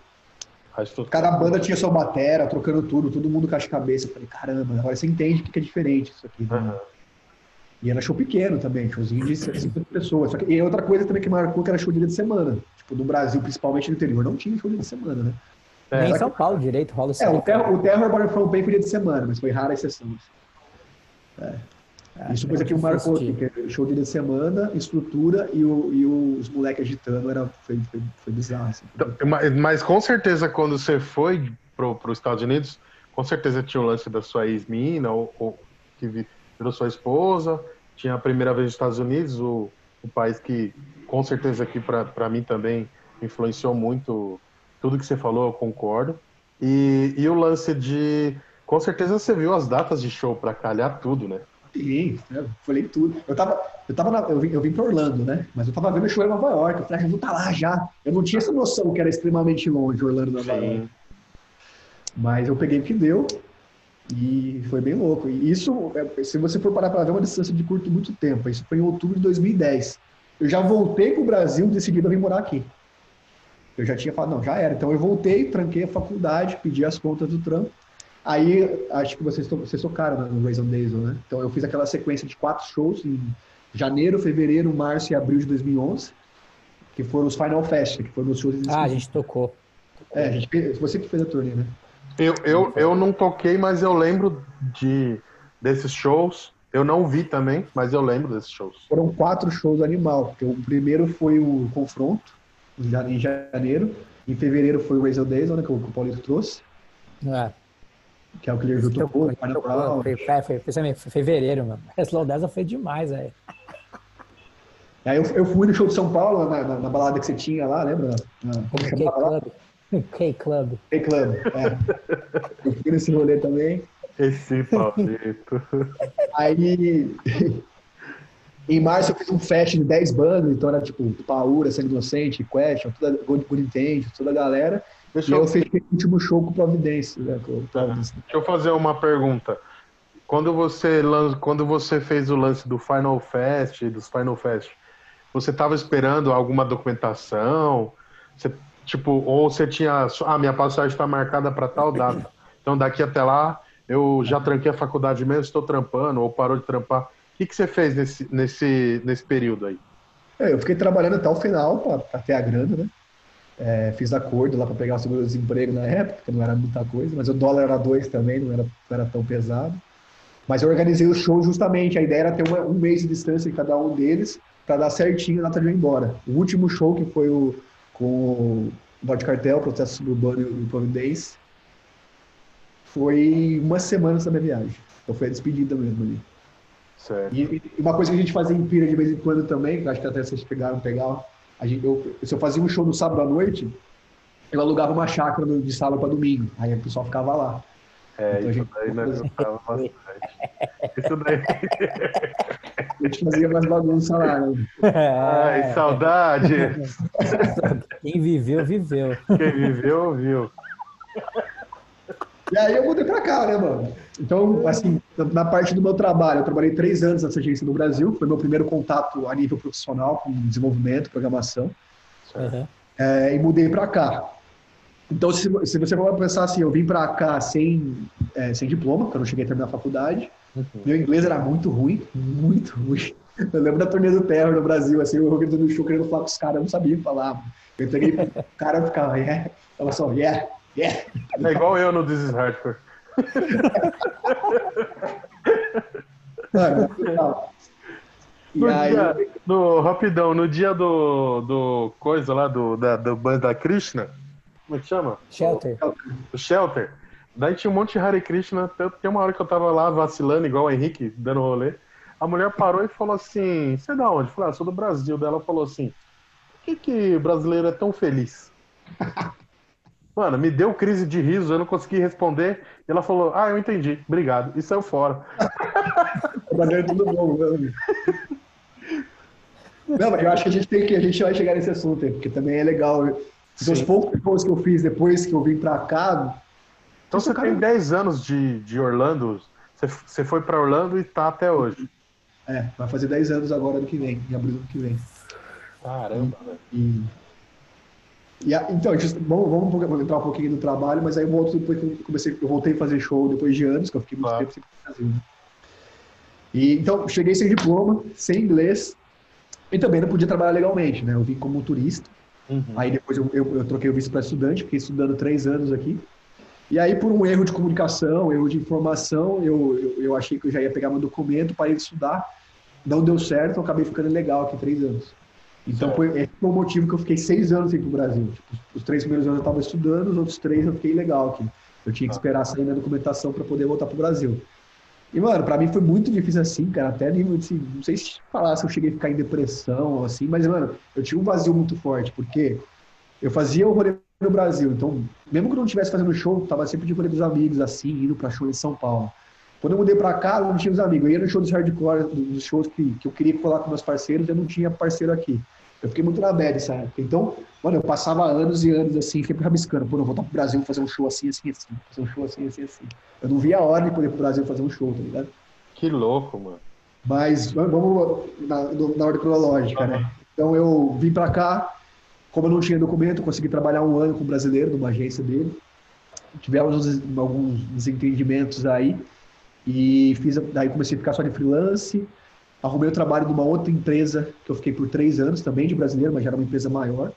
a estrutura. Cada banda tinha sua batera, trocando tudo, todo mundo caixa cabeça. Eu falei, caramba, agora você entende o que é diferente isso aqui. Né? Uhum. E era show pequeno também, showzinho de 50 pessoas. Só que, e outra coisa também que marcou que era show de dia de semana. Tipo, no Brasil, principalmente no interior, não tinha show de dia de semana, né? É, Nem em São que... Paulo direito rola isso. É, o Terror, o Terror foi bem pro dia de semana, mas foi rara a exceção. É. É, isso coisa que marcou aqui, que é show de dia de semana, estrutura e, o, e os moleques agitando, era, foi, foi, foi bizarro. Assim. Então, mas, mas, com certeza quando você foi pro, os Estados Unidos, com certeza tinha o lance da sua ex-mina, ou, ou que virou sua esposa, tinha a primeira vez nos Estados Unidos, o, o país que com certeza aqui para mim também influenciou muito tudo que você falou, eu concordo. E, e o lance de. Com certeza você viu as datas de show para calhar tudo, né? Sim, eu falei tudo. Eu tava, eu tava na, eu vim, eu vim pra Orlando, né? Mas eu tava vendo o show em Nova York. Eu falei, ah, eu vou estar tá lá já. Eu não tinha essa noção que era extremamente longe Orlando, Nova York. Mas eu peguei o que deu. E foi bem louco. E isso, é, se você for parar para ver, é uma distância de curto muito tempo. Isso foi em outubro de 2010. Eu já voltei para o Brasil decidido a vir morar aqui. Eu já tinha falado, não, já era. Então eu voltei, tranquei a faculdade, pedi as contas do trampo. Aí, acho que vocês, vocês tocaram no Raison Diesel, né? Então eu fiz aquela sequência de quatro shows em janeiro, fevereiro, março e abril de 2011, que foram os Final Fest, que foram os shows... Ah, a gente tocou. É, a gente, você que fez a turnê, né? Eu, eu, eu não toquei, mas eu lembro de desses shows. Eu não vi também, mas eu lembro desses shows. Foram quatro shows animal. O primeiro foi o Confronto, em janeiro. Em fevereiro foi o Razel Days, né, que o, que o Paulito trouxe. É. Que é o que ele ajudou Foi, foi, foi, foi, foi fevereiro, mano. Slow Dazzle foi demais, velho. Aí eu, eu fui no show de São Paulo, na, na, na balada que você tinha lá, lembra? Na, como chamava lá? K-Club. K-Club, é. Eu fui nesse rolê também. Esse palpito. Aí, em março eu fiz um fest de 10 bandas, então era tipo Paura, Sangue Inocente, Question, toda Gold Good Intent, toda a galera. Deixa e eu, eu fechei o último show com Providência, né? Com Tá. Providence. deixa eu fazer uma pergunta. Quando você, quando você fez o lance do Final Fest, dos Final Fest, você estava esperando alguma documentação? Você, tipo, ou você tinha. Ah, minha passagem está marcada para tal data. Então daqui até lá eu já tranquei a faculdade mesmo, estou trampando, ou parou de trampar. O que, que você fez nesse, nesse, nesse período aí? É, eu fiquei trabalhando até o final para ter a grana, né? É, fiz acordo lá para pegar o seguro-desemprego na época, que não era muita coisa, mas o dólar era dois também, não era, não era tão pesado. Mas eu organizei o show justamente, a ideia era ter uma- um mês de distância em cada um deles para dar certinho a data de ir embora. O último show, que foi o com o Bote Cartel, Processo Suburbano e o Providence, foi uma semana da minha viagem. Então foi a despedida mesmo ali. Certo. E uma coisa que a gente fazia em Pira de vez em quando também, que acho que até vocês pegaram pegar, a gente, eu, se eu fazia um show no sábado à noite, eu alugava uma chácara de sábado para domingo. Aí o pessoal ficava lá. É, Então a isso daí nós gostava bastante. Isso daí. A gente fazia mais bagunça lá. Né? Ai, saudade! Quem viveu, viveu. Quem viveu, viu. E aí eu mudei pra cá, né, mano? Então, assim, na parte do meu trabalho, eu trabalhei três anos nessa agência no Brasil. Foi meu primeiro contato a nível profissional com desenvolvimento, programação. Uhum. É, e mudei pra cá. Então, se, se você for pensar assim, eu vim pra cá sem, é, sem diploma, porque eu não cheguei a terminar a faculdade. Meu inglês era muito ruim, muito ruim. Eu lembro da turnê do Terror no Brasil, assim, eu organizando no show querendo falar com os caras, eu não sabia falar. Eu entreguei pro cara, eu ficava, yeah, tava só, yeah, yeah. É igual eu no This is Hardcore. Mano, legal. E No aí, dia, no, rapidão, no dia do, do coisa lá, do, da, do band da Krishna, como é que chama? Shelter. Do Shelter. Daí tinha um monte de Hare Krishna, tanto que uma hora que eu tava lá vacilando, igual o Henrique, dando rolê, a mulher parou e falou assim, você é da onde? Eu falei, ah, sou do Brasil. Daí ela falou assim, por que que brasileiro é tão feliz? Mano, me deu crise de riso, eu não consegui responder. E ela falou, ah, eu entendi, obrigado. E saiu fora. trabalhando tudo bom, mano. Não, mas eu acho que a gente tem que, a gente vai chegar nesse assunto porque também é legal. Dos Sim. poucos shows que eu fiz depois que eu vim pra cá, Então você cara- tem 10 anos de, de Orlando, você, você foi pra Orlando e tá até hoje. é, vai fazer 10 anos agora ano que vem, em abril do ano que vem. Caramba, velho. E, e então, just, vamos, vamos entrar um pouquinho no trabalho, mas aí eu volto depois que eu comecei, eu voltei a fazer show depois de anos, que eu fiquei muito Claro. tempo sem Brasil. né? E, então, cheguei sem diploma, sem inglês, e também não podia trabalhar legalmente, né? Eu vim como turista, Uhum. Aí depois eu, eu, eu troquei o visto para estudante, fiquei estudando três anos aqui. E aí, por um erro de comunicação, erro de informação, eu, eu, eu achei que eu já ia pegar meu documento, parei de estudar, não deu certo, eu acabei ficando legal aqui três anos. Então, Certo. foi, esse foi o motivo que eu fiquei seis anos aqui no Brasil. Tipo, os três primeiros anos eu estava estudando, os outros três eu fiquei legal aqui. Eu tinha que Tá. esperar sair minha documentação para poder voltar pro Brasil. E, mano, pra mim foi muito difícil assim, cara. Até de, assim, não sei se falar se eu cheguei a ficar em depressão ou assim, mas, mano, eu tinha um vazio muito forte, porque eu fazia o rolê no Brasil. Então, mesmo que eu não estivesse fazendo show, tava sempre de rolê dos amigos, assim, indo pra show em São Paulo. Quando eu mudei pra cá, eu não tinha os amigos. Eu ia no show dos hardcore, dos shows que, que eu queria colar com meus parceiros, eu não tinha parceiro aqui. Eu fiquei muito na bad época. Então, mano, eu passava anos e anos assim, sempre rabiscando. Pô, eu vou voltar pro Brasil fazer um show assim, assim, assim. Fazer um show assim, assim, assim. Eu não via a hora de poder ir pro Brasil fazer um show, tá ligado? Que louco, mano. Mas vamos na, na ordem cronológica, né? Então eu vim pra cá, como eu não tinha documento, consegui trabalhar um ano com um brasileiro numa agência dele. Tivemos uns- alguns desentendimentos aí e fiz, daí comecei a ficar só de freelance. Arrumei o trabalho numa outra empresa que eu fiquei por três anos também de brasileiro, mas já era uma empresa maior.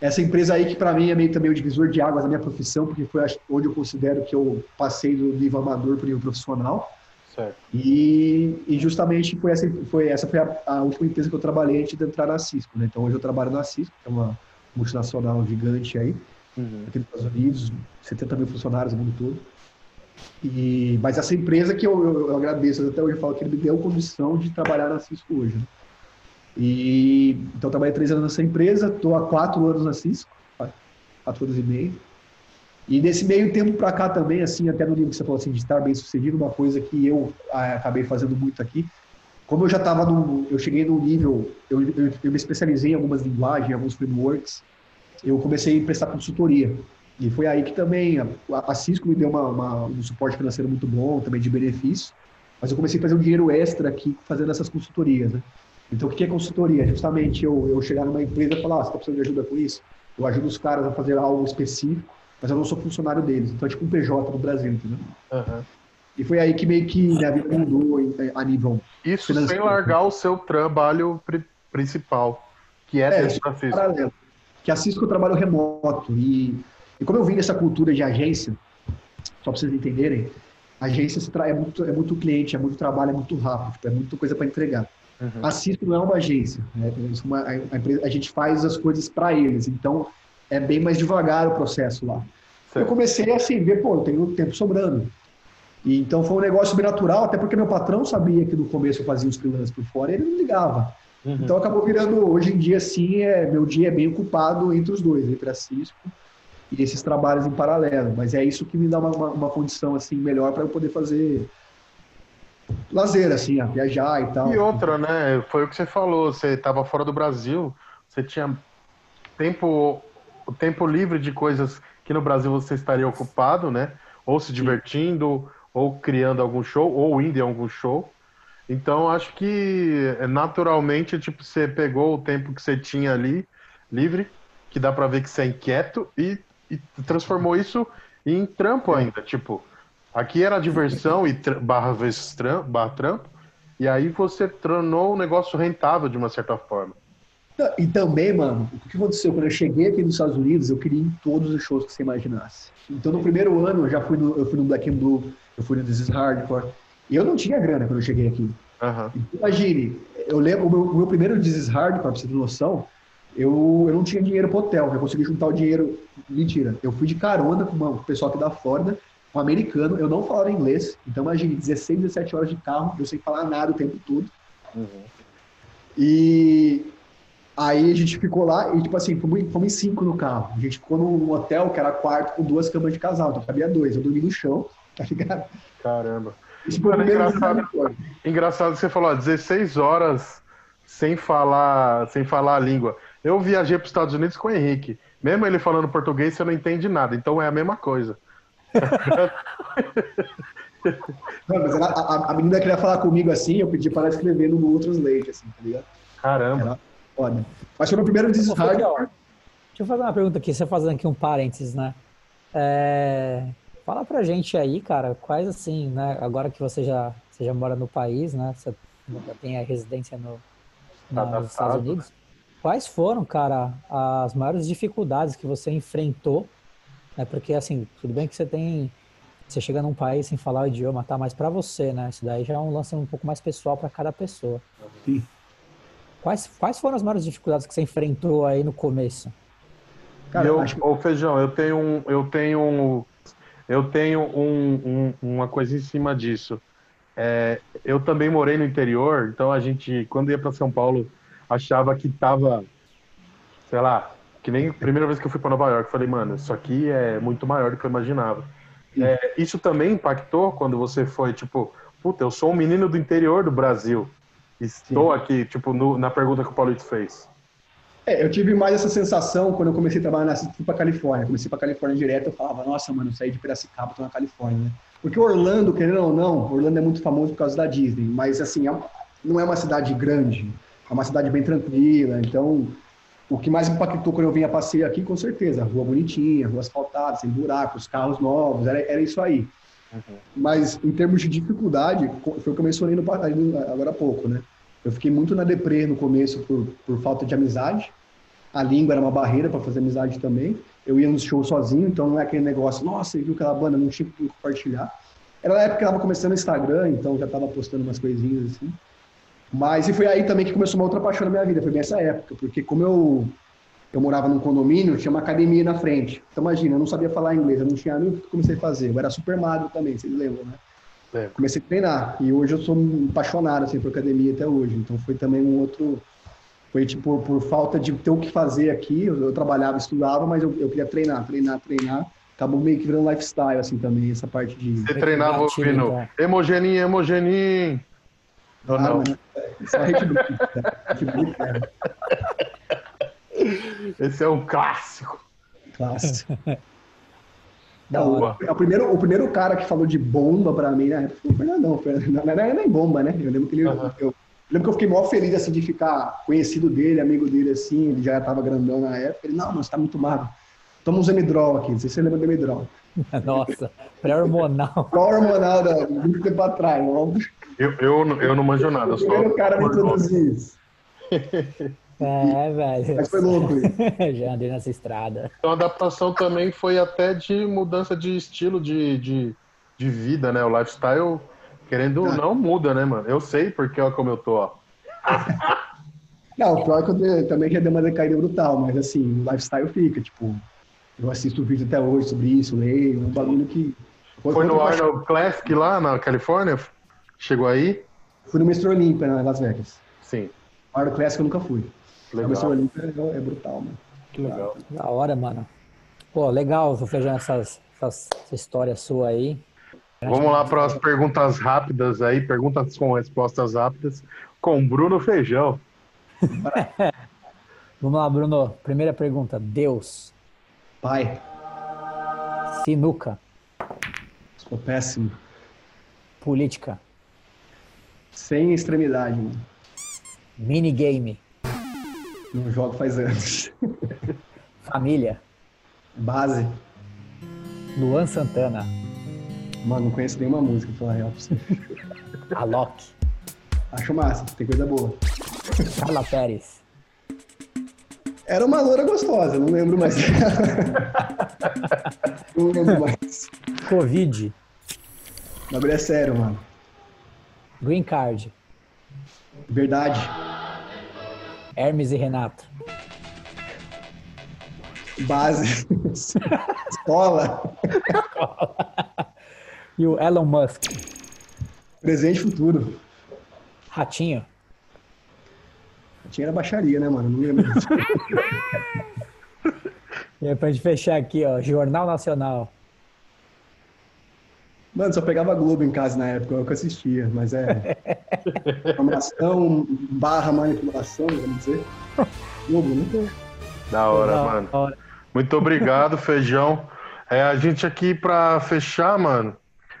Essa empresa aí que para mim é meio também o divisor de águas da minha profissão, porque foi onde eu considero que eu passei do nível amador para o nível profissional. Certo. E, e justamente foi essa, foi, essa foi a, a última empresa que eu trabalhei antes de entrar na Cisco. Né? Então hoje eu trabalho na Cisco, que é uma, multinacional gigante aí, uhum. aqui nos Estados Unidos, 70 mil funcionários no mundo todo. E, mas essa empresa que eu, eu, eu agradeço até hoje, eu falo que ele me deu condição de trabalhar na Cisco hoje. Né? E, então, trabalhei três anos nessa empresa, estou há quatro anos na Cisco, quatro anos e meio. E nesse meio tempo para cá também, assim, até no nível que você falou assim, de estar bem sucedido, uma coisa que eu ah, acabei fazendo muito aqui, como eu já estava no, eu cheguei no nível, eu, eu, eu, me especializei em algumas linguagens, em alguns frameworks, eu comecei a prestar consultoria. E foi aí que também a, a Cisco me deu uma, uma, um suporte financeiro muito bom, também de benefício, mas eu comecei a fazer um dinheiro extra aqui fazendo essas consultorias, né? Então, o que é consultoria? Justamente eu, eu chegar numa empresa e falar, ah, você está precisando de ajuda com isso? Eu ajudo os caras a fazer algo específico, mas eu não sou funcionário deles. Então, é tipo um PJ no Brasil, entendeu? Uhum. E foi aí que meio que minha vida mudou a nível Isso financeiro. sem largar o seu trabalho principal, que é, é dentro da Cisco. Paralelo. Que a Cisco eu trabalho remoto. E, e como eu vim dessa cultura de agência, só para vocês entenderem, agência é muito, é muito cliente, é muito trabalho, é muito rápido, é muita coisa para entregar. Uhum. A Cisco não é uma agência. Né? Uma, a, a, gente faz as coisas para eles. Então, é bem mais devagar o processo lá. Certo. Eu comecei assim, ver, pô, eu tenho tempo sobrando. E, então foi um negócio bem natural, até porque meu patrão sabia que no começo eu fazia os freelancers por fora e ele não ligava. Uhum. Então acabou virando, hoje em dia, sim, é, meu dia é bem ocupado entre os dois, entre a Cisco e esses trabalhos em paralelo. Mas é isso que me dá uma, uma, uma condição assim melhor para eu poder fazer lazer, assim, a viajar e tal. E outra, né? Foi o que você falou, você estava fora do Brasil, você tinha tempo, o tempo livre de coisas que no Brasil você estaria ocupado, né? Ou se divertindo, ou criando algum show, ou indo em algum show. Então, acho que é, naturalmente, tipo, você pegou o tempo que você tinha ali, livre, que dá para ver que você é inquieto, e, e transformou isso em trampo ainda. Tipo, aqui era diversão e barra vezes trampo, barra trampo, e aí você tornou o negócio rentável de uma certa forma. E também, mano, o que aconteceu? Quando eu cheguei aqui nos Estados Unidos, eu queria ir em todos os shows que você imaginasse. Então, no primeiro ano, eu já fui no, eu fui no Black and Blue, eu fui no This is Hardcore. E eu não tinha grana quando eu cheguei aqui. Uhum. Imagine, eu lembro, o meu, o meu primeiro This is Hardcore, pra você ter noção, eu, eu não tinha dinheiro pro hotel, eu consegui juntar o dinheiro. Mentira, eu fui de carona com o pessoal aqui da Flórida, um americano, eu não falava inglês, então imagine, 16, 17 horas de carro, eu sem falar nada o tempo todo. Uhum. E aí a gente ficou lá e, tipo assim, fomos, fomos em cinco no carro. A gente ficou num hotel que era quarto com duas camas de casal, então cabia dois. Eu dormi no chão, tá ligado? Caramba. Mano, engraçado, engraçado que você falou, ó, 16 horas sem falar, sem falar a língua. Eu viajei para os Estados Unidos com o Henrique. Mesmo ele falando português, você não entende nada. Então é a mesma coisa. Não, mas ela, a, a, menina queria falar comigo assim, eu pedi para ela escrever no Google Translate, assim, tá ligado? Caramba. Era foda. Mas foi meu primeiro desastre. Deixa eu fazer uma pergunta aqui, você fazendo aqui um parênteses, né? É... Fala pra gente aí, cara, quais assim, né? Agora que você já, você já mora no país, né? Você já tem a residência no, tá nos Estados Unidos. Quais foram, cara, as maiores dificuldades que você enfrentou? Né? Porque, assim, tudo bem que você tem. Você chega num país sem falar o idioma, tá? Mas para você, né? Isso daí já é um lance um pouco mais pessoal para cada pessoa. Sim. Quais, quais foram as maiores dificuldades que você enfrentou aí no começo? Cara, eu, acho... Ô, Feijão, eu tenho um, eu tenho um, eu tenho um, um, uma coisa em cima disso. É, eu também morei no interior, então a gente, quando ia para São Paulo, achava que tava, sei lá, que nem a primeira vez que eu fui para Nova York, falei, mano, isso aqui é muito maior do que eu imaginava. É, isso também impactou quando você foi, tipo, puta, eu sou um menino do interior do Brasil. Estou Sim. aqui, tipo, no, na pergunta que o Paulito fez. É, eu tive mais essa sensação quando eu comecei a trabalhar na fui para Califórnia. Comecei para Califórnia direto, eu falava, nossa, mano, saí de Piracicaba, tô na Califórnia, né? Porque Orlando, querendo ou não, Orlando é muito famoso por causa da Disney, mas assim, é, não é uma cidade grande, é uma cidade bem tranquila, então o que mais impactou quando eu vinha passeio aqui, com certeza, rua bonitinha, rua asfaltada, sem buracos, carros novos, era, era isso aí. Uhum. Mas em termos de dificuldade, foi o que eu mencionei no, agora há pouco, né? Eu fiquei muito na deprê no começo por, por falta de amizade. A língua era uma barreira para fazer amizade também. Eu ia nos shows sozinho, então não é aquele negócio, nossa, viu aquela banda, não tinha que compartilhar. Era na época que eu estava começando o Instagram, então já estava postando umas coisinhas assim. Mas e foi aí também que começou uma outra paixão na minha vida, foi nessa época, porque como eu eu morava num condomínio, tinha uma academia na frente. Então, imagina, eu não sabia falar inglês, eu não tinha nem o que comecei a fazer. Eu era super magro também, vocês lembram, né? É. Comecei a treinar. E hoje eu sou apaixonado, assim, por academia até hoje. Então, foi também um outro... Foi, tipo, por, falta de ter o que fazer aqui. Eu, eu trabalhava, estudava, mas eu, eu queria treinar, treinar, treinar acabou meio que virando lifestyle, assim, também, essa parte de... Você treinava ouvindo Hemogenin, Hemogenin... Ou não? É só Red Bull, Esse é um clássico. Clássico. Não, o, o, primeiro, o primeiro cara que falou de bomba pra mim na época foi o Fernandão. Não era nem bomba, né? Eu lembro que ele. Uhum. Eu, lembro que eu fiquei mó feliz assim, de ficar conhecido dele, amigo dele, assim. Ele já tava grandão na época. Ele, não, mas tá muito magro. Toma um Zemidrol aqui, não sei se você lembra do Zemidrol. Nossa, pré-hormonal. Pré-hormonal da muito tempo atrás, óbvio. Eu, eu, eu não manjo nada. O primeiro cara me introduziu isso. É, velho. Mas foi louco isso. Já andei nessa estrada. Então a adaptação também foi até de mudança de estilo de, de, de vida, né? O lifestyle, querendo ou não, muda, né, mano? Eu sei porque olha como eu tô, ó. Não, o pior é que eu também já dei uma decaída brutal, mas assim, o lifestyle fica, tipo, eu assisto vídeo até hoje sobre isso, leio, um bagulho que. Foi no Arnold Classic lá na Califórnia? Chegou aí? Fui no Mr. Olympia, na Las Vegas. Sim. Arnold Classic eu nunca fui. Legal. O Mr. Olympia é, é brutal, mano. Que legal. Da hora, mano. Pô, legal, Feijão, essas, essas, essa história sua aí. Vamos lá para as perguntas rápidas aí, perguntas com respostas rápidas, com Bruno Feijão. Vamos lá, Bruno. Primeira pergunta. Deus. Pai. Sinuca. Sou péssimo. Política. Sem extremidade, mano. Minigame. Não jogo faz anos. Família. Base. Luan Santana. Mano, não conheço nenhuma música, pra falar real. Alok. Acho massa, tem coisa boa. Carla Pérez. Era uma loura gostosa, não lembro mais. não lembro mais. Covid. O bagulho é sério, mano. Green Card. Verdade. Hermes e Renato. Base. Escola. e o Elon Musk. Presente e futuro. Ratinho. Ratinho era baixaria, né, mano? Não lembro e aí, pra gente fechar aqui, ó. Jornal Nacional. Mano, só pegava Globo em casa na época, eu que assistia, mas é. Informação barra manipulação, vamos dizer. Globo, né? Da hora, da mano. Hora. Muito obrigado, Feijão. É, a gente aqui para fechar, mano.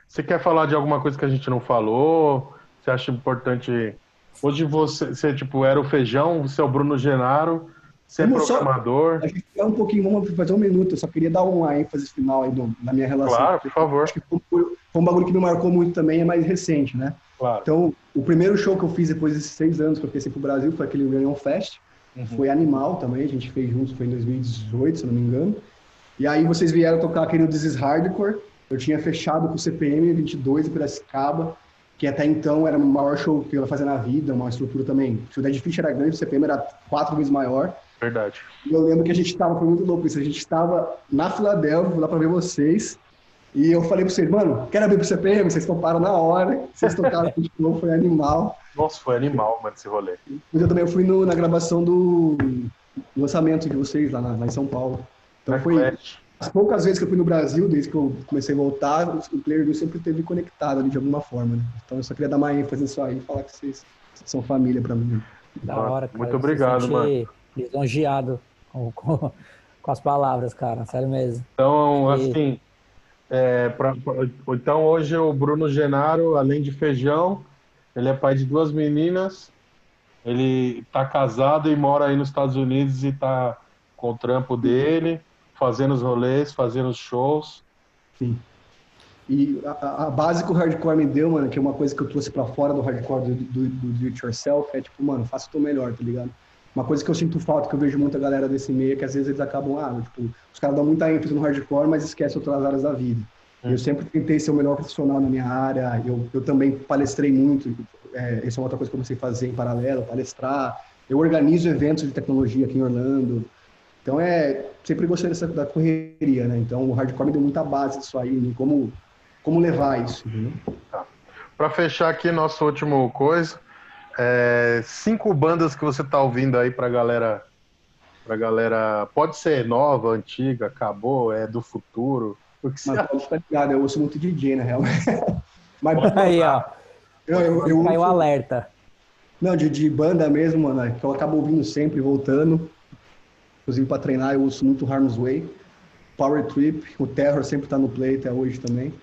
Você quer falar de alguma coisa que a gente não falou? Você acha importante? Hoje você, você tipo, era o Feijão, você é o Bruno Genaro. Você é programador? Só, a gente um pouquinho, vamos fazer um minuto. Eu só queria dar uma ênfase final aí do, na minha relação. Claro, por favor. Acho que foi, foi, um bagulho que me marcou muito também, é mais recente, né? Claro. Então, o primeiro show que eu fiz depois desses seis anos que eu fiquei pro Brasil foi aquele Reunion Fest. Uhum. Foi Animal também, a gente fez juntos, foi em 2018, se não me engano. E aí vocês vieram tocar aquele This is Hardcore. Eu tinha fechado com o CPM 22 em Piracicaba que até então era o maior show que eu ia fazer na vida, uma estrutura também. O Dead Fish era grande, o CPM era quatro vezes maior. Verdade. E eu lembro que a gente estava, foi muito louco isso, a gente estava na Filadélfia, lá para ver vocês, e eu falei para vocês, mano, quero abrir pro CPM? Vocês toparam na hora, vocês tocaram de novo, foi animal. Nossa, foi animal, mano, esse rolê. Mas eu também fui no, na gravação do lançamento de vocês lá, lá em São Paulo. Então foi as poucas vezes que eu fui no Brasil, desde que eu comecei a voltar, o Player sempre esteve conectado ali de alguma forma, né? Então eu só queria dar uma ênfase nisso aí e falar que vocês são família para mim. Da hora, cara. Muito obrigado, mano lisonjeado com, com, com, as palavras, cara, sério mesmo. Então, e... assim, é, pra, então hoje o Bruno Genaro, além de feijão, ele é pai de duas meninas, ele tá casado e mora aí nos Estados Unidos e tá com o trampo dele, fazendo os rolês, fazendo os shows. Sim. E a, a, base que o hardcore me deu, mano, que é uma coisa que eu trouxe para fora do hardcore do, do, do, do it yourself, é tipo, mano, faça o teu melhor, tá ligado? Uma coisa que eu sinto falta, que eu vejo muita galera desse meio, é que às vezes eles acabam, ah, tipo, os caras dão muita ênfase no hardcore, mas esquecem outras áreas da vida. É. Eu sempre tentei ser o melhor profissional na minha área, eu, eu também palestrei muito, é, essa é outra coisa que eu comecei a fazer em paralelo, palestrar. Eu organizo eventos de tecnologia aqui em Orlando. Então é sempre gostei dessa da correria, né? Então o hardcore me deu muita base disso aí, em como como levar isso. Né? Tá. Para fechar aqui nosso último coisa, é, cinco bandas que você tá ouvindo aí para galera pra galera. Pode ser nova, antiga, acabou, é do futuro. O que Mas pode ficar ligado, eu ouço muito DJ, na real. Mas, aí, ó. Eu, eu, eu Caiu ouço... alerta. Não, de, de banda mesmo, mano, que eu acabo ouvindo sempre, voltando. Inclusive para treinar, eu ouço muito Harm's Way, Power Trip, o Terror sempre tá no play até hoje também.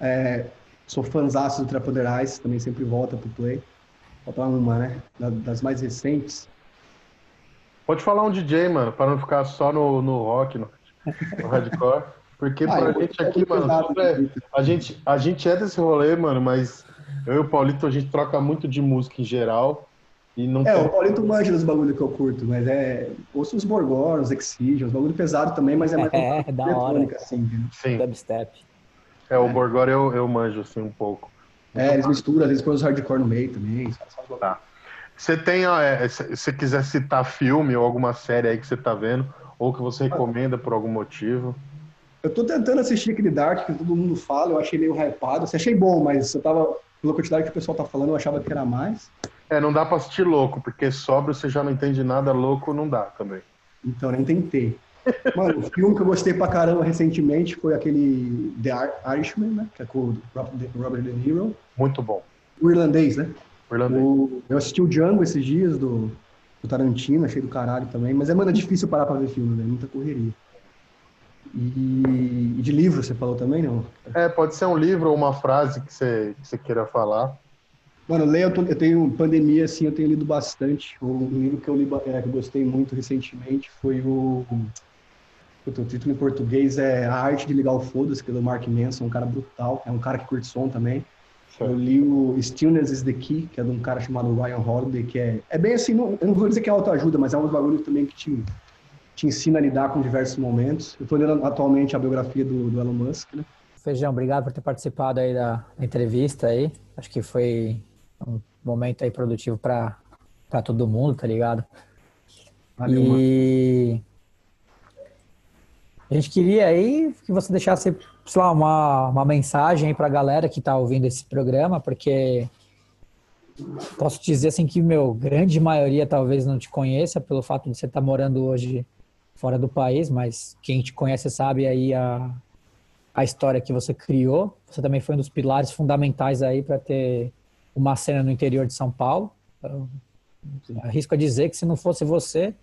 É, sou fãzaço do Trapoderais, também sempre volta pro play. Falta uma, né? Das mais recentes. Pode falar um DJ, mano, para não ficar só no, no rock, no, no hardcore. Porque ah, pra gente aqui, mano, é, a, gente, a gente é desse rolê, mano, mas eu e o Paulito, a gente troca muito de música em geral. E não é, tem... o Paulito manja dos bagulho que eu curto, mas é. Ouço os Borgor, os Exision, os bagulho pesado também, mas é mais é, é da hora. assim. Sim. Dubstep. É, o é. Borgor eu, eu manjo assim um pouco. É, eles misturam, às vezes põem os hardcore no meio também. Tá. Você tem, é, se você quiser citar filme ou alguma série aí que você tá vendo, ou que você recomenda por algum motivo? Eu tô tentando assistir aquele Dark que todo mundo fala, eu achei meio hypado. Você achei bom, mas eu tava, pela quantidade que o pessoal tá falando, eu achava que era mais. É, não dá pra assistir louco, porque sóbrio você já não entende nada, louco não dá também. Então, nem tentei. Mano, o filme que eu gostei pra caramba recentemente foi aquele The Irishman, né? Que é com o Robert De Niro. Muito bom. O irlandês, né? O, eu assisti o Django esses dias, do, do Tarantino, achei do caralho também. Mas é, mano, é difícil parar pra ver filme, né? Muita correria. E, e, de livro, você falou também, não? É, pode ser um livro ou uma frase que você, que você queira falar. Mano, leio, eu, tô, eu tenho pandemia, assim, eu tenho lido bastante. O livro que eu li, é, que eu gostei muito recentemente foi o. O título em português é A Arte de Ligar o Foda-se, que é do Mark Manson, um cara brutal. É um cara que curte som também. Eu li o Stillness is the Key, que é de um cara chamado Ryan Holiday, que é, é bem assim, não, eu não vou dizer que é autoajuda, mas é um bagulho também que te, te ensina a lidar com diversos momentos. Eu estou lendo atualmente a biografia do, do Elon Musk, né? Feijão, obrigado por ter participado aí da entrevista aí. Acho que foi um momento aí produtivo para todo mundo, tá ligado? Valeu, e mano. A gente queria aí que você deixasse sei lá, uma, uma mensagem para a galera que está ouvindo esse programa, porque posso dizer assim que, meu, grande maioria talvez não te conheça pelo fato de você estar tá morando hoje fora do país, mas quem te conhece sabe aí a, a história que você criou. Você também foi um dos pilares fundamentais aí para ter uma cena no interior de São Paulo. Eu arrisco a dizer que se não fosse você,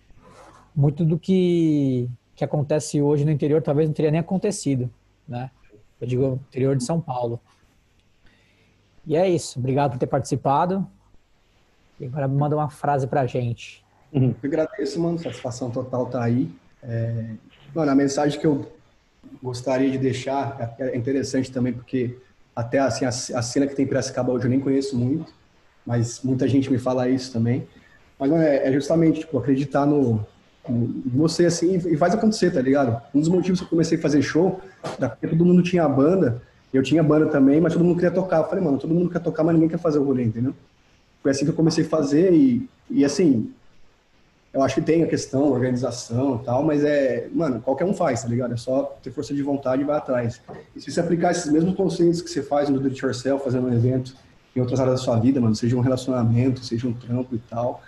muito do que, que acontece hoje no interior talvez não teria nem acontecido, né? Eu digo interior de São Paulo. E é isso. Obrigado por ter participado. E agora manda uma frase pra gente. Uhum. Eu agradeço, mano. Satisfação total tá aí. É... Mano, a mensagem que eu gostaria de deixar é interessante também, porque até assim, a, a cena que tem Piracicaba hoje eu nem conheço muito, mas muita gente me fala isso também. Mas mano, é, é justamente tipo, acreditar no, você assim e faz acontecer, tá ligado? Um dos motivos que eu comecei a fazer show, da porque todo mundo tinha banda, eu tinha banda também, mas todo mundo queria tocar. Eu falei, mano, todo mundo quer tocar, mas ninguém quer fazer o rolê, entendeu? Foi assim que eu comecei a fazer e, e assim, eu acho que tem a questão, organização e tal, mas é, mano, qualquer um faz, tá ligado? É só ter força de vontade e vai atrás. E se você aplicar esses mesmos conceitos que você faz no Do It Yourself, fazendo um evento em outras áreas da sua vida, mano, seja um relacionamento, seja um trampo e tal,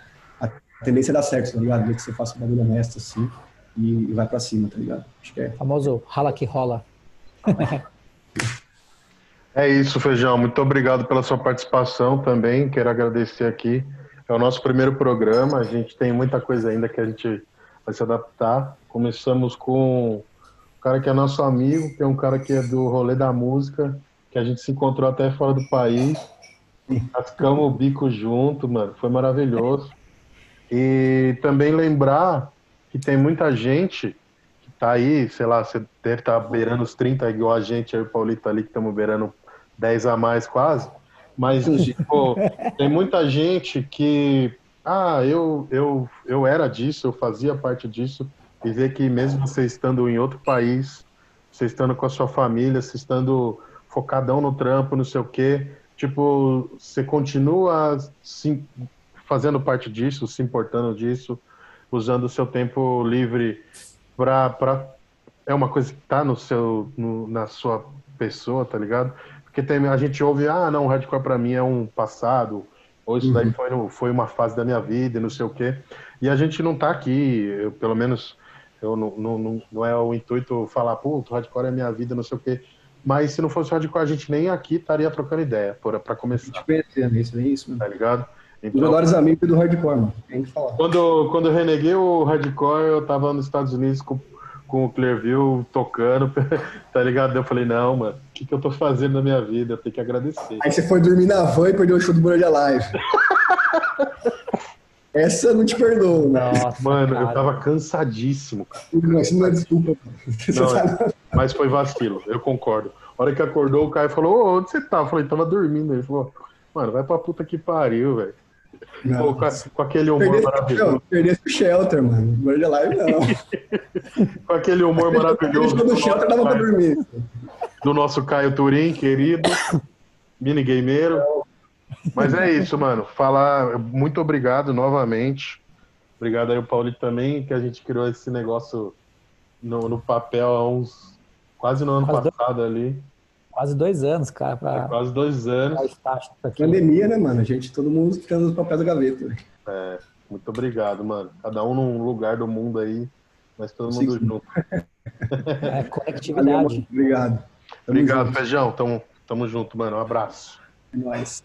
a tendência é dar certo, tá ligado? Ver que você faça um bagulho honesto assim e, e vai pra cima, tá ligado? Acho que é. Famoso rala que rola. é isso, Feijão. Muito obrigado pela sua participação também. Quero agradecer aqui. É o nosso primeiro programa. A gente tem muita coisa ainda que a gente vai se adaptar. Começamos com um cara que é nosso amigo, que é um cara que é do rolê da música, que a gente se encontrou até fora do país. Cascamos o bico junto, mano. Foi maravilhoso. E também lembrar que tem muita gente que está aí, sei lá, você deve estar tá beirando os 30, igual a gente, aí o Paulito ali, que estamos beirando 10 a mais quase. Mas, tipo, tem muita gente que, ah, eu, eu, eu era disso, eu fazia parte disso, e ver que mesmo você estando em outro país, você estando com a sua família, você estando focadão no trampo, não sei o quê, tipo, você continua se fazendo parte disso, se importando disso, usando o seu tempo livre para é uma coisa que tá no seu no, na sua pessoa, tá ligado? Porque tem, a gente ouve, ah, não, o hardcore para mim é um passado, ou isso uhum. daí foi, foi uma fase da minha vida, não sei o quê. E a gente não tá aqui, eu, pelo menos eu não, não, não, não é o intuito falar, pô, o hardcore é minha vida, não sei o quê. Mas se não fosse o hardcore, a gente nem aqui estaria trocando ideia, para começar. A gente conhecendo isso, é isso. Tá ligado? Então, Os melhores amigos do hardcore, mano. Tem que falar. Quando, quando eu reneguei o hardcore, eu tava nos Estados Unidos com, com o Clearview tocando, tá ligado? Eu falei, não, mano, o que, que eu tô fazendo na minha vida? Eu tenho que agradecer. Aí você foi dormir na van e perdeu o show do Brand Alive. Essa eu não te perdoo. Nossa, mano, cara. eu tava cansadíssimo. Não, isso não é desculpa. Não, mas foi vacilo, eu concordo. A hora que acordou, o Caio falou, ô, onde você tá? Eu falei, tava dormindo. Ele falou, mano, vai pra puta que pariu, velho. Pô, com, com, aquele humor perdesse, maravilhoso. Perdesse o Shelter, mano. Guarda Live não. com aquele humor maravilhoso. do Shelter dava pra dormir. Do nosso Caio Turim, querido. Mini gameiro. Mas é isso, mano. Falar. Muito obrigado novamente. Obrigado aí o Paulito também, que a gente criou esse negócio no, no papel há uns. Quase no ano passado dois, ali. Quase dois anos, cara. Pra, é quase dois anos. Pandemia, né, mano? A gente, todo mundo ficando os papéis da gaveta. É, muito obrigado, mano. Cada um num lugar do mundo aí, mas todo mundo sim. junto. É, conectividade. Valeu, obrigado. Tamo obrigado, junto. Feijão. Tamo, tamo junto, mano. Um abraço. É nóis.